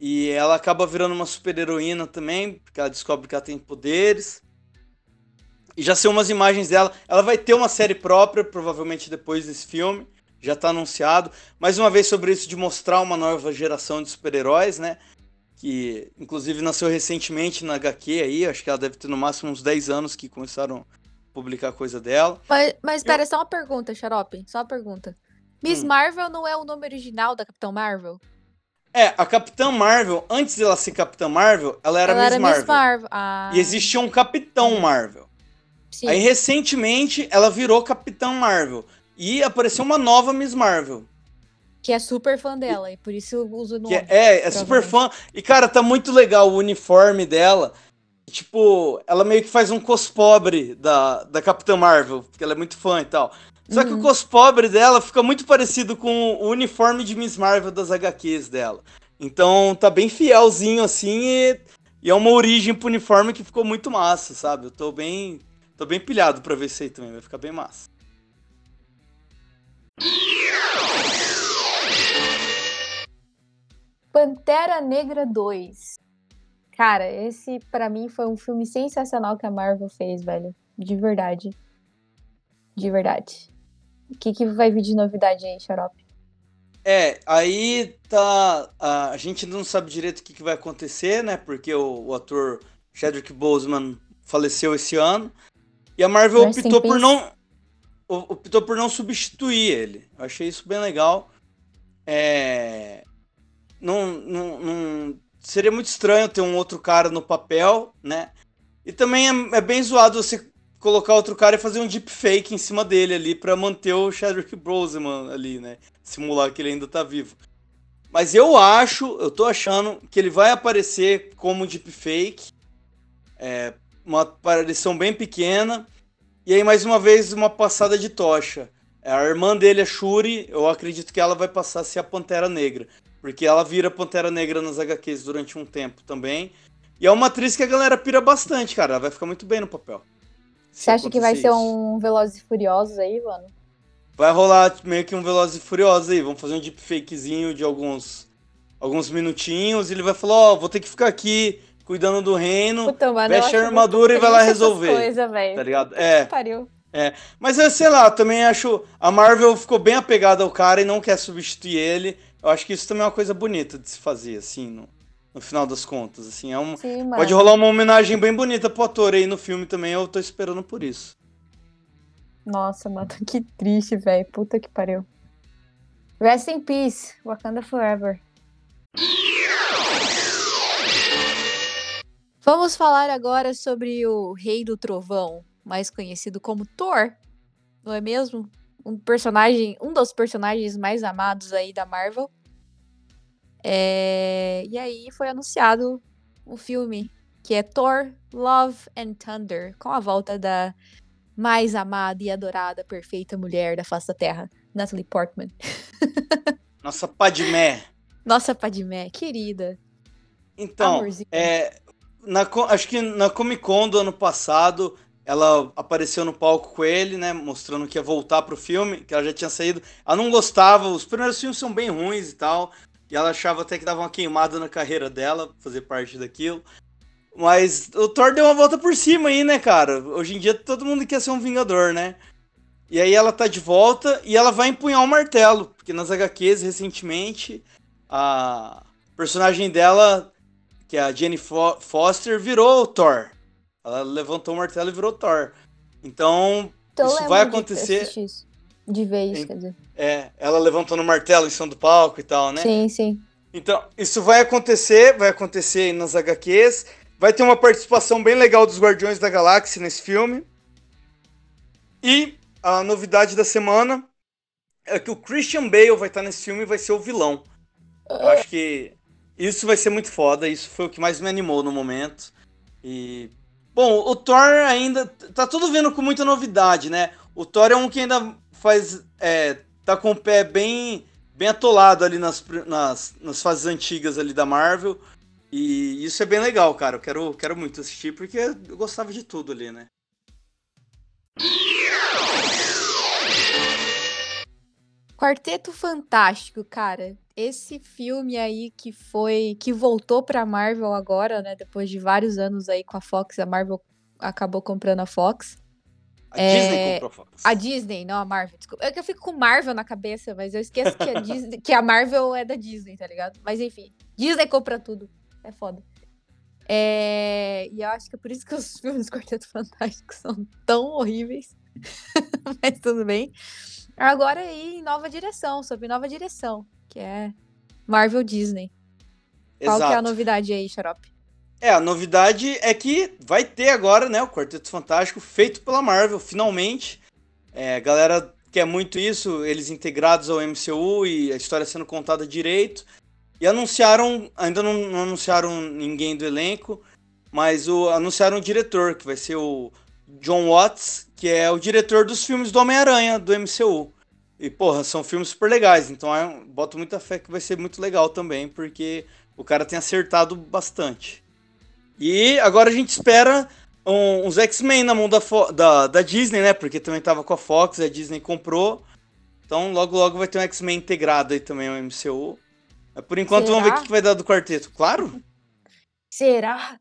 e ela acaba virando uma super-heroína também, porque ela descobre que ela tem poderes. E já são umas imagens dela. Ela vai ter uma série própria, provavelmente depois desse filme. Já está anunciado. Mais uma vez sobre isso de mostrar uma nova geração de super-heróis, né? que inclusive nasceu recentemente na HQ aí, acho que ela deve ter no máximo uns 10 anos que começaram a publicar coisa dela. Mas, mas pera, Eu... só uma pergunta, Xarope, só uma pergunta. Miss hum. Marvel não é o nome original da Capitão Marvel? É, a Capitã Marvel, antes dela ser Capitã Marvel, ela era, ela Miss, era Marvel. Miss Marvel. Ah. E existia um Capitão Marvel. Sim. Aí recentemente ela virou Capitã Marvel. E apareceu uma nova Miss Marvel. Que é super fã dela, e por isso uso o nome. É, é, é super fã. E, cara, tá muito legal o uniforme dela. Tipo, ela meio que faz um cospobre da, da Capitã Marvel, porque ela é muito fã e tal. Só uhum. que o uhum. cospobre dela fica muito parecido com o uniforme de Miss Marvel das HQs dela. Então tá bem fielzinho assim e, e é uma origem pro uniforme que ficou muito massa, sabe? Eu tô bem. tô bem pilhado pra ver isso aí também, vai ficar bem massa. Pantera Negra 2. Cara, esse para mim foi um filme sensacional que a Marvel fez, velho. De verdade. De verdade. O que, que vai vir de novidade aí, Xarope? É, aí tá. A, gente não sabe direito o que, que vai acontecer, né? Porque o, o ator Chadwick Boseman faleceu esse ano. E a Marvel Rest optou por não. Optou por não substituir ele. Eu achei isso bem legal. É, não, não, não, seria muito estranho ter um outro cara no papel, né? E também é, é, bem zoado você colocar outro cara e fazer um deepfake em cima dele ali para manter o Chadwick Boseman ali, né? Simular que ele ainda tá vivo. Mas eu acho, eu tô achando que ele vai aparecer como deepfake. É, uma aparição bem pequena. E aí, mais uma vez, uma passada de tocha. A irmã dele, a Shuri, eu acredito que ela vai passar a ser a Pantera Negra. Porque ela vira Pantera Negra nas HQs durante um tempo também. E é uma atriz que a galera pira bastante, cara. Ela vai ficar muito bem no papel. Você acha que vai ser um Velozes e Furiosos aí, mano? Vai rolar meio que um Velozes e Furiosos aí. Vamos fazer um deepfakezinho de alguns, alguns minutinhos. E ele vai falar, ó, vou ter que ficar aqui cuidando do reino. Puta, mano, eu veste a armadura e vai lá resolver, Coisa. Tá ligado? É. Pariu. Mas eu sei lá, também acho. A Marvel ficou bem apegada ao cara e não quer substituir ele. Eu acho que isso também é uma coisa bonita de se fazer, assim, no, no final das contas. Assim, é um, Sim, pode rolar uma homenagem bem bonita pro ator aí no filme também. Eu tô esperando por isso. Nossa, mano, <laughs> que triste, velho. Puta que pariu. Rest in peace. Wakanda forever. Vamos falar agora sobre o Rei do Trovão, mais conhecido como Thor, não é mesmo? Um personagem, um dos personagens mais amados aí da Marvel. É, E aí foi anunciado um filme que é Thor, Love and Thunder, com a volta da mais amada e adorada, perfeita mulher da face da Terra, Natalie Portman. <laughs> Nossa Padmé. Nossa, Padmé, querida. Então, é, na acho que na Comic Con do ano passado, ela apareceu no palco com ele, né? Mostrando que ia voltar pro filme, que ela já tinha saído. Ela não gostava, os primeiros filmes são bem ruins e tal. E ela achava até que dava uma queimada na carreira dela, fazer parte daquilo. Mas o Thor deu uma volta por cima aí, né, cara? Hoje em dia todo mundo quer ser um Vingador, né? E aí ela tá de volta e ela vai empunhar o martelo. Porque nas HQs, recentemente, a personagem dela que a Jenny Fo- Foster virou o Thor. Ela levantou o martelo e virou Thor. Então, Então, isso lembro vai acontecer. isso. De vez, Em- quer dizer. é, ela levantando o martelo em cima do palco e tal, né? Sim, sim. Então, isso vai acontecer, vai acontecer aí nas HQs. Vai ter uma participação bem legal dos Guardiões da Galáxia nesse filme. E a novidade da semana é que o Christian Bale vai estar nesse filme e vai ser o vilão. Eu acho que isso vai ser muito foda. Isso foi o que mais me animou no momento. E. Bom, o Thor ainda. Tá tudo vindo com muita novidade, né? O Thor é um que ainda faz. É, tá com o pé bem, bem atolado ali nas, nas, nas fases antigas ali da Marvel. E isso é bem legal, cara. Eu quero, quero muito assistir porque eu gostava de tudo ali, né? Quarteto Fantástico, cara. Esse filme aí que foi. que voltou pra Marvel agora, né? Depois de vários anos aí com a Fox. A Marvel acabou comprando a Fox. A É, Disney comprou a Fox. A Disney, não a Marvel. Desculpa. É que eu fico com Marvel na cabeça, mas eu esqueço que a, <laughs> Disney, que a Marvel é da Disney, tá ligado? Mas enfim, Disney compra tudo. É foda. É, E eu acho que é por isso que os <laughs> filmes do Quarteto Fantástico são tão horríveis. <laughs> mas tudo bem. Agora aí, em nova direção, sob nova direção, que é Marvel Disney. Qual que é a novidade aí, Xarope? É, a novidade é que vai ter agora, né, o Quarteto Fantástico feito pela Marvel, finalmente. É, galera quer muito isso, eles integrados ao MCU e a história sendo contada direito. E anunciaram, ainda não, não anunciaram ninguém do elenco, mas o, anunciaram o diretor, que vai ser o John Watts, que é o diretor dos filmes do Homem-Aranha, do MCU. E, porra, são filmes super legais, então é, boto muita fé que vai ser muito legal também, porque o cara tem acertado bastante. E agora a gente espera um- uns X-Men na mão da, da, da Disney, né? Porque também tava com a Fox, a Disney comprou. Então logo logo vai ter um X-Men integrado aí também ao MCU. Mas por enquanto vamos ver o Será? que vai dar do quarteto. Claro? Será?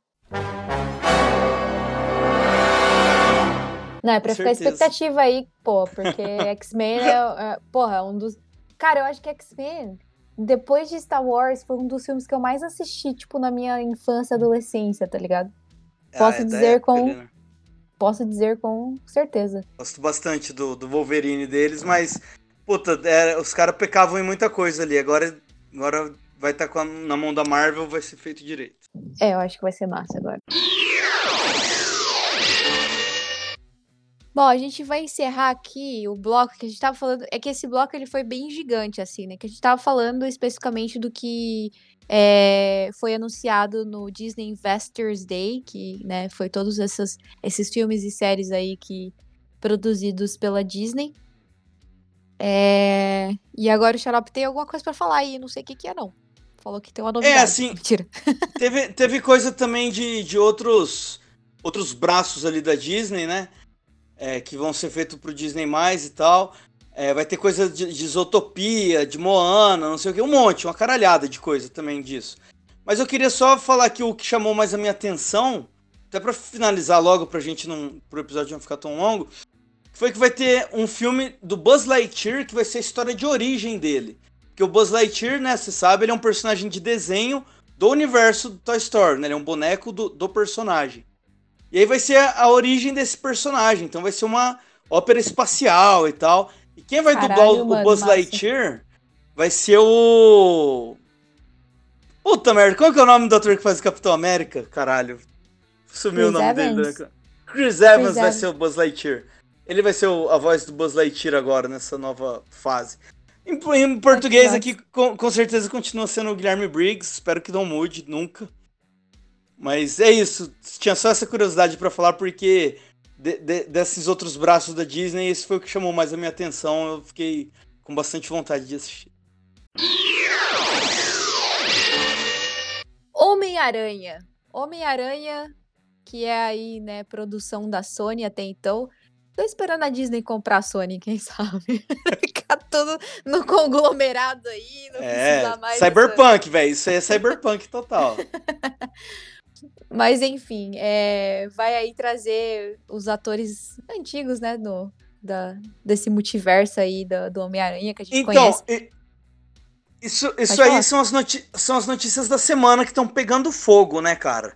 Não, é pra Com ficar certeza. expectativa aí, pô, porque <laughs> X-Men é, é, porra, é um dos. Cara, eu acho que X-Men, depois de Star Wars, foi um dos filmes que eu mais assisti, tipo, na minha infância e adolescência, tá ligado? Posso Ah, é da dizer época com- né? Posso dizer com certeza. Gosto bastante do, do Wolverine deles, mas, puta, é, os caras pecavam em muita coisa ali. Agora, agora vai estar na mão da Marvel, vai ser feito direito. É, eu acho que vai ser massa agora. Bom, a gente vai encerrar aqui o bloco que a gente tava falando. É que esse bloco ele foi bem gigante, assim, né? Que a gente tava falando especificamente do que é, foi anunciado no Disney Investors Day, que né, foi todos essas, esses filmes e séries aí que produzidos pela Disney. É, E agora o Xarope tem alguma coisa pra falar aí, não sei o que, que é, não. falou que tem uma novidade. É, assim, <laughs> Mentira. teve, teve coisa também de, de outros, outros braços ali da Disney, né? É, que vão ser feitos pro Disney mais e tal. É, vai ter coisa de, de Isotopia, de Moana, não sei o que, um monte, uma caralhada de coisa também disso. Mas eu queria só falar que o que chamou mais a minha atenção, até pra finalizar logo, pra gente não. pro episódio não ficar tão longo, foi que vai ter um filme do Buzz Lightyear que vai ser a história de origem dele. Porque o Buzz Lightyear, né, você sabe, ele é um personagem de desenho do universo do Toy Story, né? Ele é um boneco do, do personagem. E aí vai ser a, a origem desse personagem. Então vai ser uma ópera espacial e tal. E quem vai Caralho, dublar o, o mano, Buzz massa. Lightyear vai ser o. Puta merda, qual que é o nome do ator que faz o Capitão América? Caralho. Sumiu o Chris nome dele. Evans? né? Chris Evans vai Evans. ser o Buzz Lightyear. Ele vai ser o- a voz do Buzz Lightyear agora, nessa nova fase. Em, em português aqui, com, com certeza continua sendo o Guilherme Briggs. Espero que não mude nunca. Mas é isso. Tinha só essa curiosidade pra falar, porque de- de- desses outros braços da Disney, esse foi o que chamou mais a minha atenção. Eu fiquei com bastante vontade de assistir. Homem-Aranha. Homem-Aranha, que é aí, né, produção da Sony até então. Tô esperando a Disney comprar a Sony, quem <laughs> sabe? Ficar tudo no conglomerado aí, não É, mais. Cyberpunk, velho. Isso aí é Cyberpunk total. <laughs> Mas enfim, é, vai aí trazer os atores antigos, né, do, da, desse multiverso aí do, do Homem-Aranha que a gente Então, conhece. e- isso, isso aí são as, são as notícias da semana que estão pegando fogo, né, cara?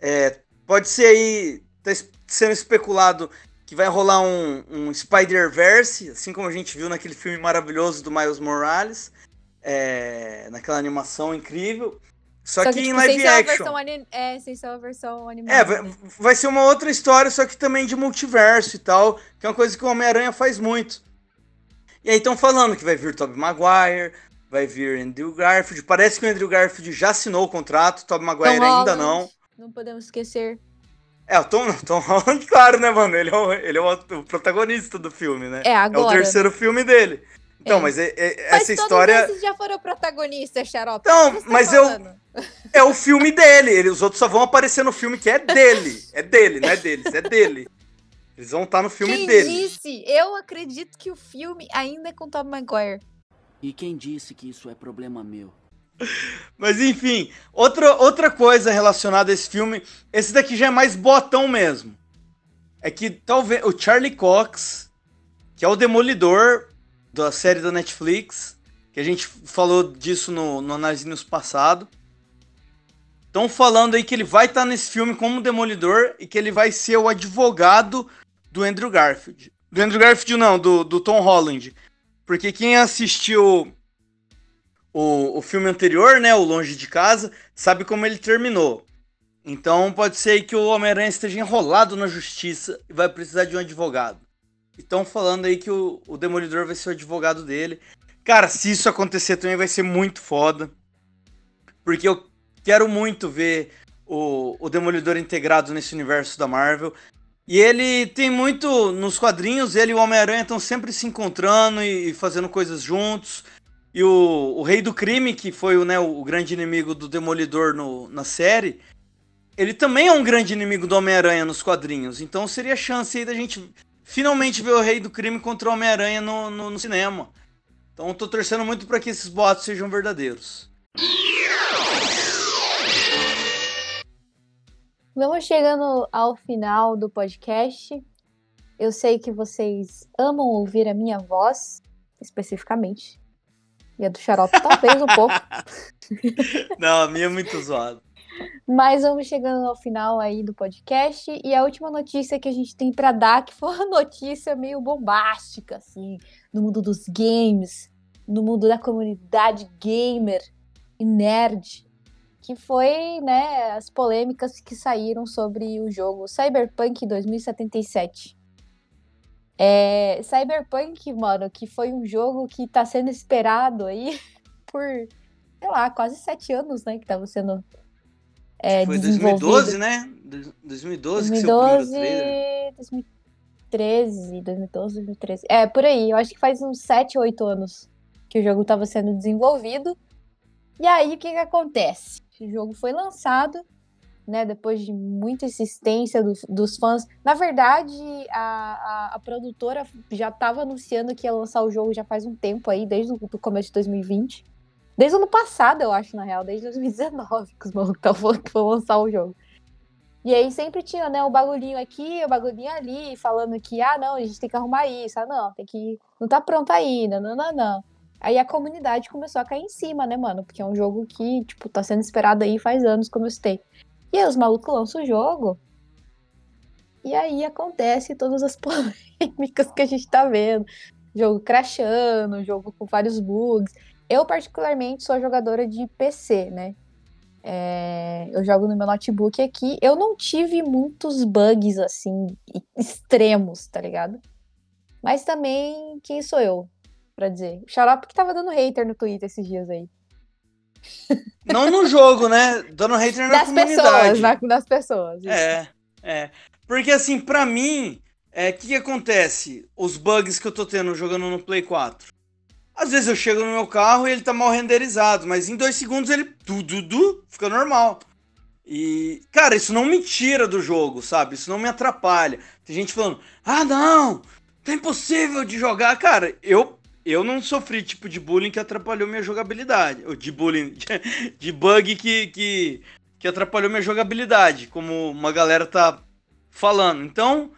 É, pode ser aí, tá sendo especulado que vai rolar um, um Spider-Verse, assim como a gente viu naquele filme maravilhoso do Miles Morales, é, naquela animação incrível. Só, que, em tipo, live action. versão ani- É, sem ser uma versão animada. É, vai, né? vai ser uma outra história, só que também de multiverso e tal, que é uma coisa que o Homem-Aranha faz muito. E aí estão falando que vai vir Tobey Maguire, vai vir Andrew Garfield. Parece que o Andrew Garfield já assinou o contrato, Tobey Maguire Tom ainda Holland, não. Não podemos esquecer. É, o Tom, <laughs> Tom Holland, claro, né, mano? Ele é, o, ele é o, o protagonista do filme, né? É, É o agora. terceiro filme dele. Então, É. mas é- é- Mas essa todos história esses já foram protagonistas, Xarope. Então, tá mas eu- é o filme dele. Ele, os outros só vão aparecer no filme que é dele. É dele, não é deles, é dele. Eles vão estar no filme Quem dele. disse? Eu acredito que o filme ainda é com Tom Maguire. E quem disse que isso é problema meu? Mas enfim, outra, outra coisa relacionada a esse filme, esse daqui já é mais botão mesmo. É que talvez o Charlie Cox, que é o demolidor da série da Netflix, que a gente falou disso no, no Análise passado. Estão falando aí que ele vai estar nesse filme como demolidor e que ele vai ser o advogado do Andrew Garfield. Do Andrew Garfield não, do, do Tom Holland. Porque quem assistiu o, o filme anterior, né, o Longe de Casa, sabe como ele terminou. Então pode ser que o Homem-Aranha esteja enrolado na justiça e vai precisar de um advogado. Estão falando aí que o, o Demolidor vai ser o advogado dele. Cara, se isso acontecer também vai ser muito foda. Porque eu quero muito ver o, o Demolidor integrado nesse universo da Marvel. E ele tem muito. Nos quadrinhos, ele e o Homem-Aranha estão sempre se encontrando e, e fazendo coisas juntos. E o, o Rei do Crime, que foi o, né, o grande inimigo do Demolidor no, na série, ele também é um grande inimigo do Homem-Aranha nos quadrinhos. Então seria a chance aí da gente finalmente ver o Rei do Crime contra o Homem-Aranha no, no, no cinema. Então eu tô torcendo muito para que esses boatos sejam verdadeiros. Vamos chegando ao final do podcast. Eu sei que vocês amam ouvir a minha voz, especificamente. E a do Xarope talvez um pouco. <laughs> Não, a minha é muito zoada. Mas vamos chegando ao final aí do podcast. E a última notícia que a gente tem pra dar, que foi uma notícia meio bombástica, assim, no mundo dos games, no mundo da comunidade gamer e nerd, que foi, né, as polêmicas que saíram sobre o jogo Cyberpunk 2077. É, Cyberpunk, mano, que foi um jogo que tá sendo esperado aí <laughs> por, sei lá, quase sete anos, né, que tava sendo é, Foi desenvolvido. 2012, né? 2012 que saiu o primeiro 2012, trailer. 2013, 2012, 2013. É, por aí. Eu acho que faz uns 7, 8 anos que o jogo estava sendo desenvolvido. E aí, o que que acontece? O jogo foi lançado, né, depois de muita insistência dos, dos fãs. Na verdade, a, a, a produtora já estava anunciando que ia lançar o jogo já faz um tempo aí, desde o do começo de 2020. Desde o ano passado, eu acho, na real, desde 2019 que os malucos estavam falando que vão lançar o jogo. E aí sempre tinha, né, o bagulhinho aqui, o bagulhinho ali, falando que, ah, não, a gente tem que arrumar isso, ah, não, tem que. Não tá pronto ainda, não, não, não. Aí a comunidade começou a cair em cima, né, mano? Porque é um jogo que, tipo, tá sendo esperado aí faz anos, como eu citei. E aí os malucos lançam o jogo. E aí acontece todas as <laughs> polêmicas que a gente tá vendo. Jogo crashando, jogo com vários bugs. Eu, particularmente, sou jogadora de PC, né? É, eu jogo no meu notebook aqui. Eu não tive muitos bugs assim extremos, tá ligado? Mas também, quem sou eu pra dizer? O Xarope que tava dando hater no Twitter esses dias aí. Não no jogo, né? Dando hater na das comunidade. pessoas, na, das pessoas. isso. É, é. Porque assim, pra mim, é, o que, que acontece? Os bugs que eu tô tendo jogando no Play 4. Às vezes eu chego no meu carro e ele tá mal renderizado, mas em dois segundos ele du, du, du, fica normal. E, cara, isso não me tira do jogo, sabe? Isso não me atrapalha. Tem gente falando, ah, não, tá impossível de jogar. Cara, eu, eu não sofri tipo de bullying que atrapalhou minha jogabilidade. Ou de bullying, <laughs> de, bug que, que, que atrapalhou minha jogabilidade, como uma galera tá falando. Então,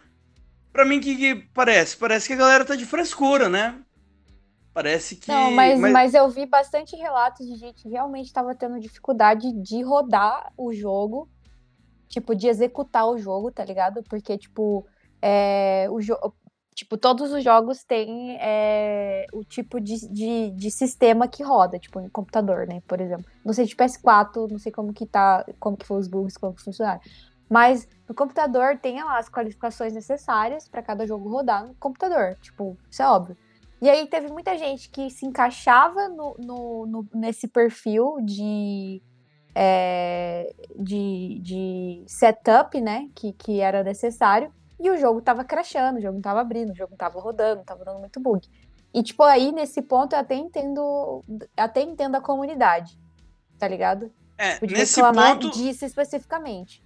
pra mim, o que, que parece? Parece que a galera tá de frescura, né? Parece que. Não, mas, mas... eu vi bastante relatos de gente que realmente estava tendo dificuldade de rodar o jogo, tipo, de executar o jogo, tá ligado? Porque, tipo, é, o jogo. Tipo, todos os jogos têm é, o tipo de, de, de, sistema que roda, tipo, em computador, né? Por exemplo. Não sei de PS4, não sei como que tá, como que foi os bugs, como que funcionaram. Mas no computador tem lá as qualificações necessárias para cada jogo rodar no computador. Tipo, isso é óbvio. E aí teve muita gente que se encaixava no, no, no nesse perfil de, é, de, de setup, né? Que, que era necessário. E o jogo tava crashando, o jogo não tava abrindo, o jogo não tava rodando, tava dando muito bug. E, tipo, aí, nesse ponto, eu até entendo, até entendo a comunidade, tá ligado? É, tipo, de nesse reclamar ponto... disso especificamente.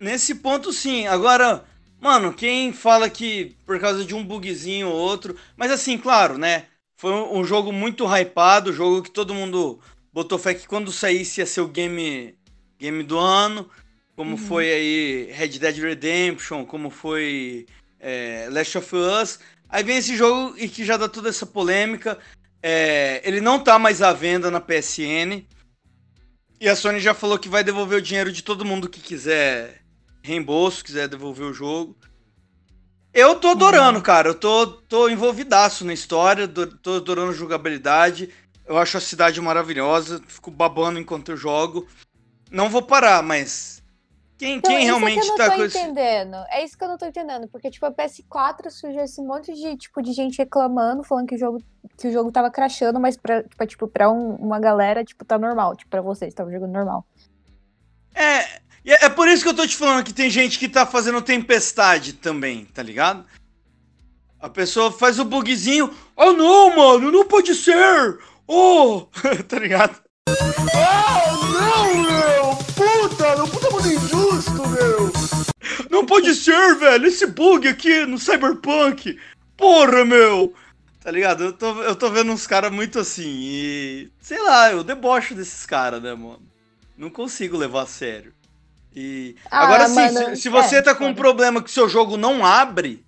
Nesse ponto, sim. Agora, Mano, quem fala que por causa de um bugzinho ou outro. Mas assim, claro, né? Foi um jogo muito hypado, jogo que todo mundo botou fé que quando saísse ia ser o game, game do ano. Como uhum. foi aí Red Dead Redemption, como foi é, Last of Us. Aí vem esse jogo e que já dá toda essa polêmica. É, ele não tá mais à venda na PSN. E a Sony já falou que vai devolver o dinheiro de todo mundo que quiser reembolso, quiser devolver o jogo. Eu tô adorando, uhum. cara. Eu tô, tô envolvidaço na história, tô adorando a jogabilidade. Eu acho a cidade maravilhosa, fico babando enquanto eu jogo. Não vou parar, mas quem, então, quem isso realmente é que eu não tá tô com esse... entendendo. É isso que eu não tô entendendo, porque tipo a PS4 surgiu esse monte de tipo de gente reclamando, falando que o jogo que o jogo tava crashando, mas para tipo, tipo para um, uma galera, tipo, tá normal, tipo para vocês, tava jogando normal. É, e é, é por isso que eu tô te falando que tem gente que tá fazendo tempestade também, tá ligado? A pessoa faz o bugzinho. Oh não, mano, não pode ser! Oh! <laughs> tá ligado? Oh, não, meu! Puta, não puta muito injusto, meu! Não pode ser, velho! Esse bug aqui no Cyberpunk! Porra, meu! Tá ligado? Eu tô, eu tô vendo uns caras muito assim e. Sei lá, eu debocho desses caras, né, mano? Não consigo levar a sério. E Ah, agora sim, se, se você é, tá com um foda. problema que seu jogo não abre,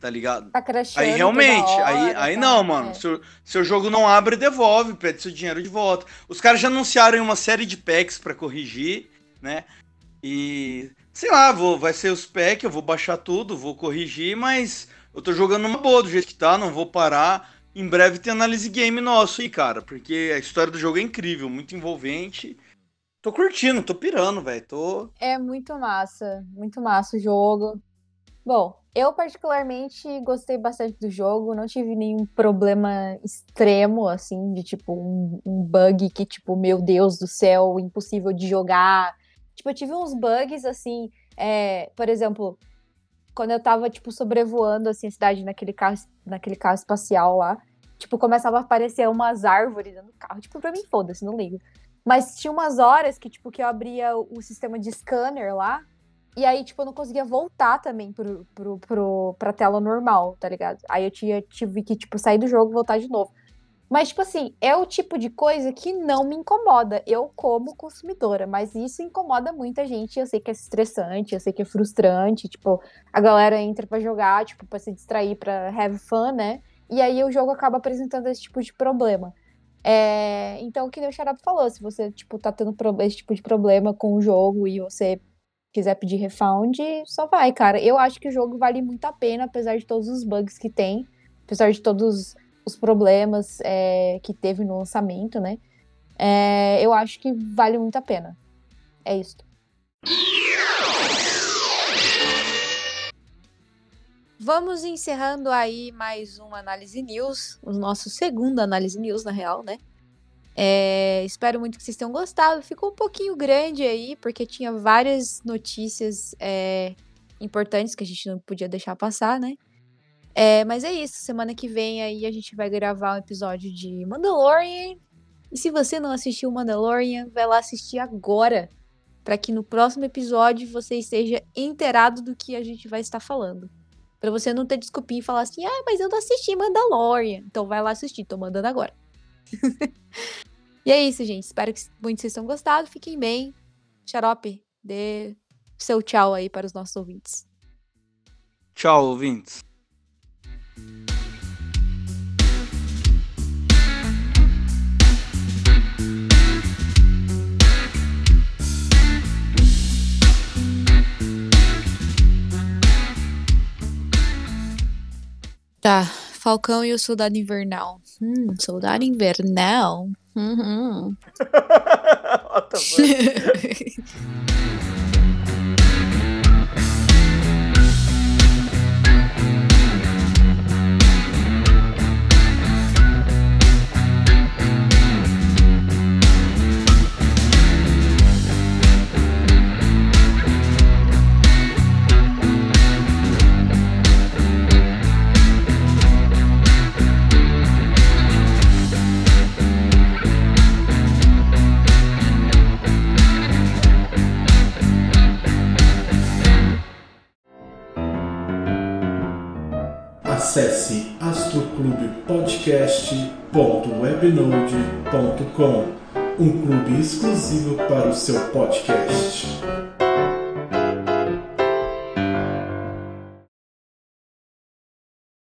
tá ligado? Tá crashando. Aí realmente, aí, hora, aí tá? não, mano. É. Seu, seu jogo não abre, devolve, pede seu dinheiro de volta. Os caras já anunciaram uma série de packs pra corrigir, né? E sei lá, vou, vai ser os packs, eu vou baixar tudo, vou corrigir, mas eu tô jogando uma boa do jeito que tá, não vou parar. Em breve tem análise game nosso aí, cara, porque a história do jogo é incrível, muito envolvente. Tô curtindo, tô pirando, velho. Tô É muito massa, muito massa o jogo. Bom, eu particularmente gostei bastante do jogo, não tive nenhum problema extremo, assim, de tipo um, um bug que, tipo, meu Deus do céu, impossível de jogar. Tipo, eu tive uns bugs, assim, é, por exemplo, quando eu tava, tipo, sobrevoando, assim, a cidade naquele carro, naquele carro espacial lá, tipo, começava a aparecer umas árvores do carro. Tipo, pra mim, foda-se, não ligo. Mas tinha umas horas que, tipo, que eu abria o, sistema de scanner lá, e aí, tipo, eu não conseguia voltar também pro, pro, pro, pra tela normal, tá ligado? Aí eu tinha, tive que, tipo, sair do jogo e voltar de novo. Mas, tipo assim, é o tipo de coisa que não me incomoda. Eu, como consumidora, mas isso incomoda muita gente. Eu sei que é estressante, eu sei que é frustrante. Tipo, a galera entra para jogar, tipo, pra se distrair, pra have fun, né? E aí o jogo acaba apresentando esse tipo de problema. É... Então, o que o Xarap falou, se você, tipo, tá tendo esse tipo de problema com o jogo e você quiser pedir refund, só vai, cara. Eu acho que o jogo vale muito a pena, apesar de todos os bugs que tem, apesar de todos os problemas é, que teve no lançamento, né? É, eu acho que vale muito a pena. É isso. Vamos encerrando aí mais uma análise news, o nosso segundo análise news, na real, né? É, espero muito que vocês tenham gostado. Ficou um pouquinho grande aí, porque tinha várias notícias é, importantes que a gente não podia deixar passar, né? É, mas é isso. Semana que vem aí a gente vai gravar um episódio de Mandalorian. E se você não assistiu Mandalorian, vai lá assistir agora. para que no próximo episódio você esteja inteirado do que a gente vai estar falando. Pra você não ter desculpinha e falar assim, ah, mas eu não assisti Mandalorian. Então vai lá assistir, tô mandando agora. <laughs> e é isso, gente. Espero que muito vocês tenham gostado. Fiquem bem. Xarope, dê seu tchau aí para os nossos ouvintes. Tchau, ouvintes. Tá, Falcão e o Soldado Invernal. Hum, Soldado Invernal. Uhum. <laughs> <laughs> Acesse astroclubepodcast.webnode.com, um clube exclusivo para o seu podcast.